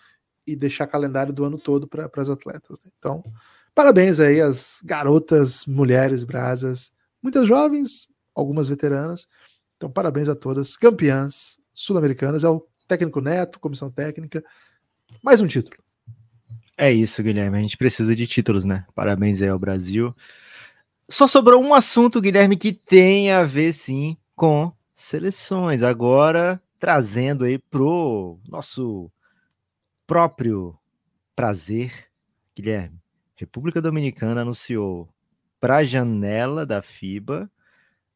S2: e deixar calendário do ano todo para as atletas. Né? Então, parabéns aí às garotas, mulheres, brasas, muitas jovens, algumas veteranas. Então, parabéns a todas, campeãs sul-americanas. É o técnico neto, comissão técnica. Mais um título.
S3: É isso, Guilherme. A gente precisa de títulos, né? Parabéns aí ao Brasil. Só sobrou um assunto, Guilherme, que tem a ver sim com seleções. Agora trazendo aí pro nosso próprio prazer, Guilherme. República Dominicana anunciou para a janela da FIBA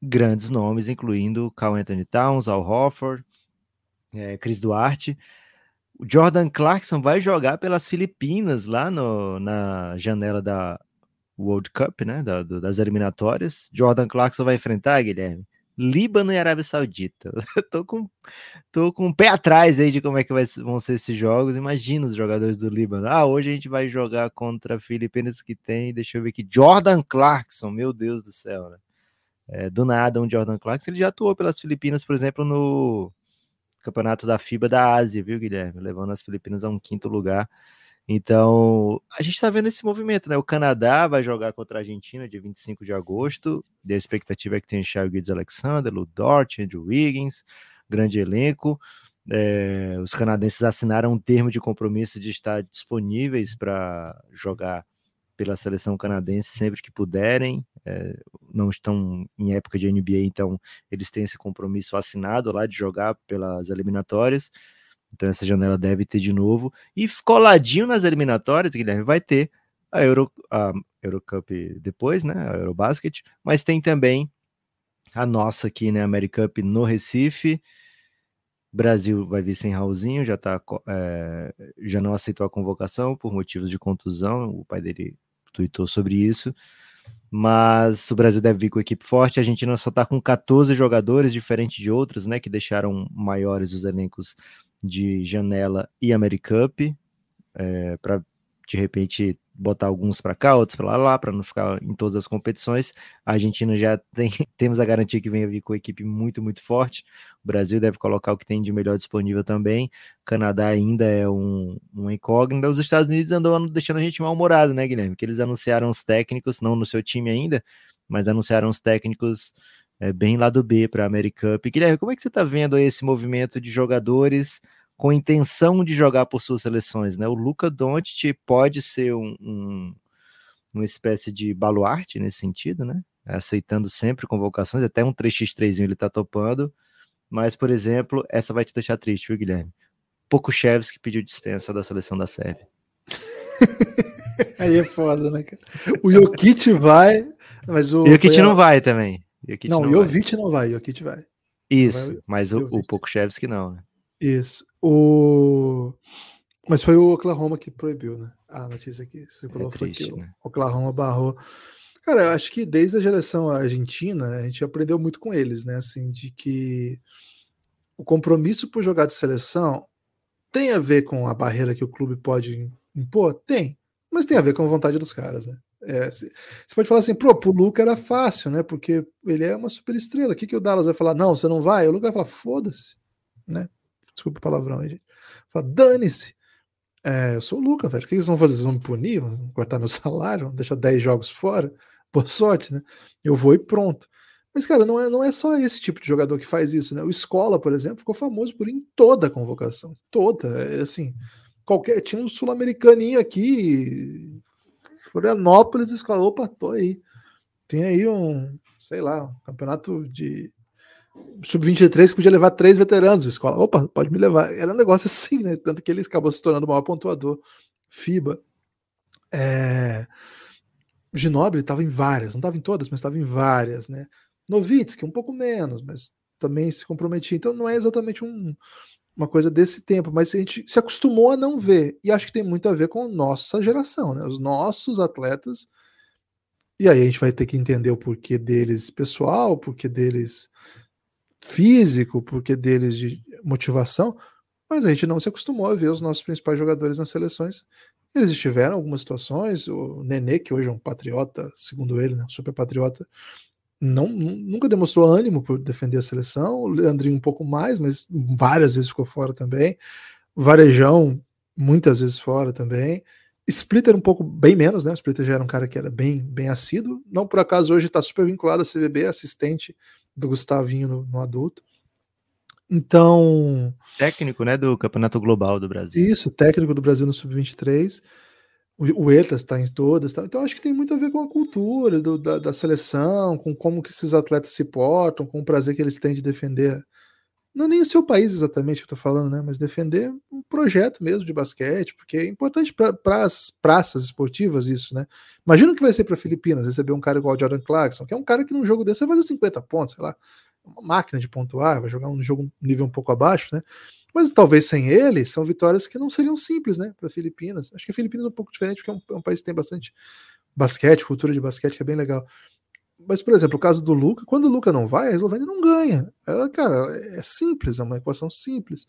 S3: grandes nomes, incluindo Carl Anthony Towns, Al Horford, é, Chris Duarte. O Jordan Clarkson vai jogar pelas Filipinas lá no, na janela da World Cup, né, da, do, das eliminatórias. Jordan Clarkson vai enfrentar, Guilherme, Líbano e Arábia Saudita. tô com tô com um pé atrás aí de como é que vai, vão ser esses jogos. Imagina os jogadores do Líbano. Ah, hoje a gente vai jogar contra Filipinas que tem, deixa eu ver aqui, Jordan Clarkson, meu Deus do céu, né? É, do nada um Jordan Clarkson, ele já atuou pelas Filipinas, por exemplo, no campeonato da FIBA da Ásia, viu, Guilherme? Levando as Filipinas a um quinto lugar. Então, a gente está vendo esse movimento, né? O Canadá vai jogar contra a Argentina dia 25 de agosto. E a expectativa é que tenha Shai Guides Alexander, Lu Dort, Andrew Wiggins, grande elenco. É, os canadenses assinaram um termo de compromisso de estar disponíveis para jogar pela seleção canadense sempre que puderem. É, não estão em época de NBA, então eles têm esse compromisso assinado lá de jogar pelas eliminatórias. Então essa janela deve ter de novo. E coladinho nas eliminatórias, Guilherme, vai ter a, Euro, a Eurocup depois, né? A Eurobasket, mas tem também a nossa aqui, né? Americup no Recife. Brasil vai vir sem Raulzinho, já tá, é, já não aceitou a convocação por motivos de contusão. O pai dele tweetou sobre isso. Mas o Brasil deve vir com equipe forte. A Argentina só está com 14 jogadores, diferente de outros, né? Que deixaram maiores os elencos de janela e Americup, é, para de repente botar alguns para cá, outros para lá, lá para não ficar em todas as competições. A Argentina já tem temos a garantia que vem vir com a equipe muito muito forte. O Brasil deve colocar o que tem de melhor disponível também. O Canadá ainda é um, um incógnita. Os Estados Unidos andam deixando a gente mal-humorado, né, Guilherme? Que eles anunciaram os técnicos, não no seu time ainda, mas anunciaram os técnicos é bem lado B para a American Cup. Guilherme, como é que você está vendo esse movimento de jogadores com intenção de jogar por suas seleções? Né? O Luca Doncic pode ser um, um, uma espécie de baluarte nesse sentido, né? aceitando sempre convocações, até um 3x3 ele está topando, mas, por exemplo, essa vai te deixar triste, viu, Guilherme? Pokushevski pediu dispensa da seleção da Sérvia.
S2: Aí é foda, né, cara? O Jokic vai, mas o.
S3: Jokic não vai também.
S2: Jokic não, o Jovic não vai, o Jokic vai.
S3: Isso, vai, mas o, o Pokushevski não, né?
S2: Isso. O... Mas foi o Oklahoma que proibiu, né? A notícia aqui circulou é triste, foi que né? o Oklahoma barrou. Cara, eu acho que desde a geração argentina, a gente aprendeu muito com eles, né? Assim, de que o compromisso por jogar de seleção tem a ver com a barreira que o clube pode impor? Tem. Mas tem a ver com a vontade dos caras, né? É, você pode falar assim, pô, pro Luca era fácil, né? Porque ele é uma super estrela. O que, que o Dallas vai falar? Não, você não vai? O Luca vai falar, foda-se, né? Desculpa o palavrão aí, gente. Fala, dane-se. É, eu sou o Luca, velho. O que eles vão fazer? Eles vão me punir? Vão cortar meu salário? Vão deixar 10 jogos fora? Boa sorte, né? Eu vou e pronto. Mas, cara, não é, não é só esse tipo de jogador que faz isso, né? O Escola, por exemplo, ficou famoso por ir em toda a convocação. Toda. É assim, qualquer. Tinha um sul-americaninho aqui, Florianópolis, Escola. Opa, tô aí. Tem aí um, sei lá, um campeonato de sub-23 que podia levar três veteranos de escola. Opa, pode me levar. Era um negócio assim, né? Tanto que ele acabou se tornando o maior pontuador. FIBA. É... Ginobre estava em várias, não estava em todas, mas estava em várias, né? Novitsky, um pouco menos, mas também se comprometia. Então não é exatamente um, uma coisa desse tempo, mas a gente se acostumou a não ver. E acho que tem muito a ver com nossa geração, né? Os nossos atletas. E aí a gente vai ter que entender o porquê deles pessoal, o porquê deles físico, porque deles de motivação, mas a gente não se acostumou a ver os nossos principais jogadores nas seleções. Eles estiveram em algumas situações, o Nenê, que hoje é um patriota, segundo ele, né, um super patriota, não, nunca demonstrou ânimo por defender a seleção, o Leandrinho um pouco mais, mas várias vezes ficou fora também, Varejão muitas vezes fora também, Splitter um pouco bem menos, né? O Splitter já era um cara que era bem, bem assíduo. Não por acaso hoje está super vinculado a CBB, assistente do Gustavinho no, no, adulto. Então.
S3: Técnico, né? Do Campeonato Global do Brasil.
S2: Isso, técnico do Brasil no Sub-23. O, o Etas está em todas. Tá? Então acho que tem muito a ver com a cultura do, da, da, seleção, com como que esses atletas se portam, com o prazer que eles têm de defender não é nem o seu país exatamente que eu estou falando, né? Mas defender um projeto mesmo de basquete, porque é importante para as praças esportivas isso, né? Imagina o que vai ser para Filipinas receber um cara igual o Jordan Clarkson, que é um cara que num jogo desse vai fazer 50 pontos, sei lá, uma máquina de pontuar, vai jogar um jogo nível um pouco abaixo, né? Mas talvez sem ele, são vitórias que não seriam simples, né? Para Filipinas. Acho que Filipinas é um pouco diferente, porque é um, é um país que tem bastante basquete, cultura de basquete, que é bem legal. Mas, por exemplo, o caso do Luca, quando o Luca não vai, a Eslovênia não ganha. Ela, cara, é simples, é uma equação simples.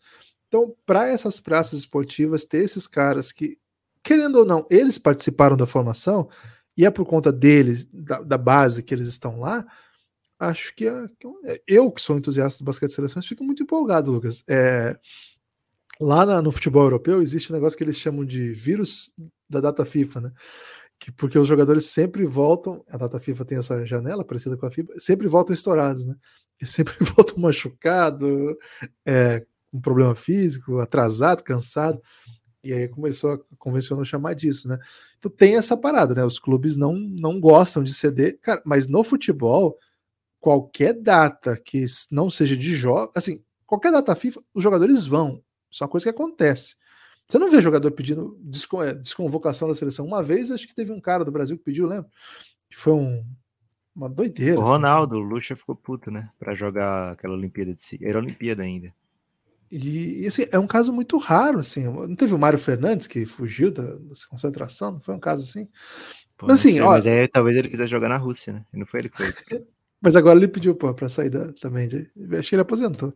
S2: Então, para essas praças esportivas, ter esses caras que, querendo ou não, eles participaram da formação, e é por conta deles, da, da base que eles estão lá, acho que é, é eu, que sou entusiasta do basquete de seleções, fico muito empolgado, Lucas. É, lá na, no futebol europeu existe um negócio que eles chamam de vírus da data FIFA, né? Que, porque os jogadores sempre voltam, a data FIFA tem essa janela parecida com a FIBA, sempre voltam estourados, né? Eles sempre voltam machucado, é, com problema físico, atrasado, cansado. E aí começou a convencional chamar disso, né? Então tem essa parada, né? Os clubes não, não gostam de ceder, cara, mas no futebol, qualquer data que não seja de jogo, assim, qualquer data FIFA, os jogadores vão. Isso é uma coisa que acontece. Você não vê jogador pedindo é, desconvocação da seleção. Uma vez, acho que teve um cara do Brasil que pediu, lembra? Que foi um, uma doideira. O
S3: assim, Ronaldo, assim. o Lucha ficou puto, né? Para jogar aquela Olimpíada de si. Era Olimpíada ainda.
S2: E, e assim, é um caso muito raro, assim. Não teve o Mário Fernandes que fugiu da, da concentração? Não foi um caso assim?
S3: Pô, mas assim, sei, mas aí, talvez ele quisesse jogar na Rússia, né? E não foi ele que foi.
S2: mas agora ele pediu para sair da, também. De, acho que ele aposentou.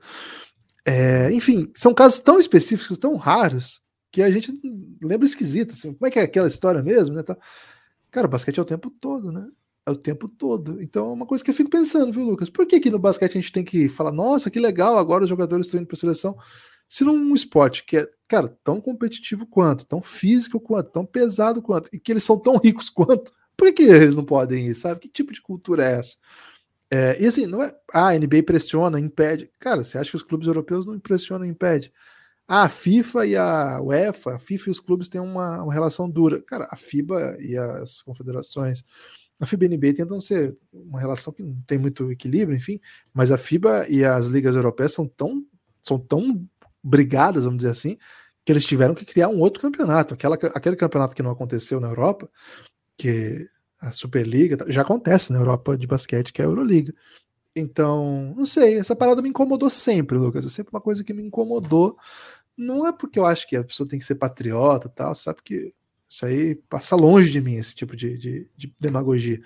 S2: É, enfim, são casos tão específicos, tão raros, que a gente lembra esquisito, assim, como é que é aquela história mesmo, né? Cara, o basquete é o tempo todo, né? É o tempo todo. Então é uma coisa que eu fico pensando, viu, Lucas? Por que, que no basquete a gente tem que falar, nossa, que legal, agora os jogadores estão indo para a seleção? Se num esporte que é, cara, tão competitivo quanto, tão físico quanto, tão pesado quanto, e que eles são tão ricos quanto, por que, eles não podem ir, sabe? Que tipo de cultura é essa? É, e assim, não é. Ah, a NBA pressiona, impede. Cara, você acha que os clubes europeus não pressionam, impede? Ah, a FIFA e a UEFA, a FIFA e os clubes têm uma, uma relação dura. Cara, a FIBA e as confederações, a NBA tentam ser uma relação que não tem muito equilíbrio, enfim, mas a FIBA e as ligas europeias são tão, são tão brigadas, vamos dizer assim, que eles tiveram que criar um outro campeonato. Aquela, aquele campeonato que não aconteceu na Europa, que a Superliga, já acontece na Europa de basquete, que é a Euroliga. Então, não sei, essa parada me incomodou sempre, Lucas. É sempre uma coisa que me incomodou. Não é porque eu acho que a pessoa tem que ser patriota tal, sabe que isso aí passa longe de mim, esse tipo de, de, de demagogia.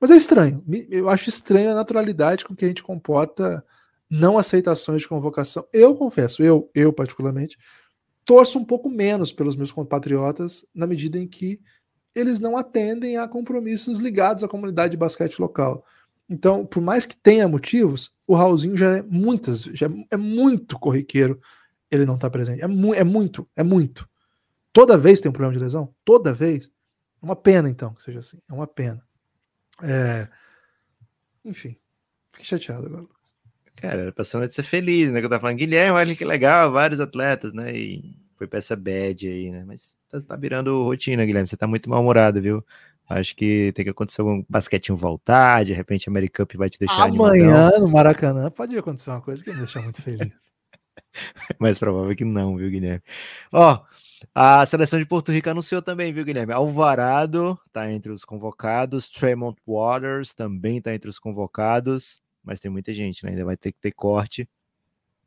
S2: Mas é estranho. Eu acho estranho a naturalidade com que a gente comporta não aceitações de convocação. Eu confesso, eu, eu particularmente, torço um pouco menos pelos meus compatriotas na medida em que eles não atendem a compromissos ligados à comunidade de basquete local. Então, por mais que tenha motivos, o Raulzinho já é muitas, já é muito corriqueiro ele não tá presente. É, mu é muito, é muito. Toda vez tem um problema de lesão? Toda vez. É uma pena, então, que seja assim. É uma pena. É... Enfim, fiquei chateado agora.
S3: Cara, era pra ser feliz, né? Que eu tava falando, Guilherme, olha que legal, vários atletas, né? E foi pra essa bad aí, né? Mas tá, tá virando rotina, Guilherme. Você tá muito mal-humorado, viu? Acho que tem que acontecer algum basquetinho voltar, de repente a Americup vai te deixar
S2: Amanhã animadão. no Maracanã pode acontecer uma coisa que me deixa muito feliz.
S3: Mais provável que não, viu, Guilherme? Ó, a seleção de Porto Rico anunciou também, viu, Guilherme? Alvarado tá entre os convocados, Tremont Waters também tá entre os convocados, mas tem muita gente, né? Ainda vai ter que ter corte,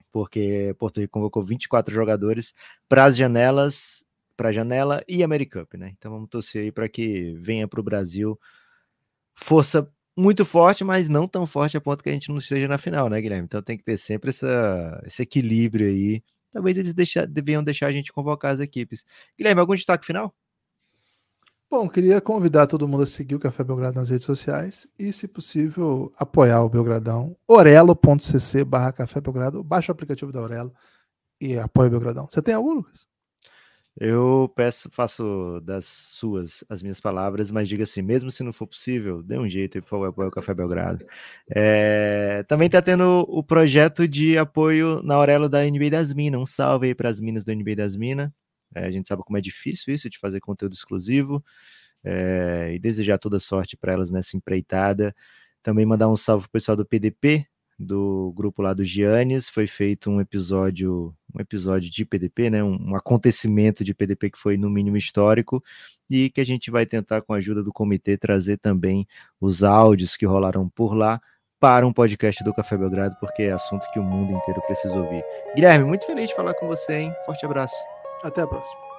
S3: porque Porto Rico convocou 24 jogadores para as janelas para a janela e Americup, né? Então vamos torcer aí para que venha para o Brasil força muito forte, mas não tão forte a ponto que a gente não esteja na final, né, Guilherme? Então tem que ter sempre essa, esse equilíbrio aí. Talvez eles deixar, deviam deixar a gente convocar as equipes. Guilherme, algum destaque final?
S2: Bom, queria convidar todo mundo a seguir o Café Belgrado nas redes sociais e, se possível, apoiar o Belgradão. orelo.cc barra Café Belgrado. Baixa o aplicativo da Orelo e apoia o Belgradão. Você tem algum, Lucas?
S3: Eu peço, faço das suas as minhas palavras, mas diga assim, mesmo se não for possível, dê um jeito aí, por favor, apoio o Café Belgrado. É, também está tendo o projeto de apoio na Aurelo da NB das Minas. Um salve aí para as minas do NB das Minas. É, a gente sabe como é difícil isso de fazer conteúdo exclusivo. É, e desejar toda sorte para elas nessa empreitada. Também mandar um salve pro pessoal do PDP, do grupo lá do Giannis, foi feito um episódio, um episódio de PDP, né, um, um, acontecimento de PDP que foi no mínimo histórico e que a gente vai tentar com a ajuda do comitê trazer também os áudios que rolaram por lá para um podcast do Café Belgrado, porque é assunto que o mundo inteiro precisa ouvir. Guilherme, muito feliz de falar com você, hein? Forte abraço.
S2: Até a próxima.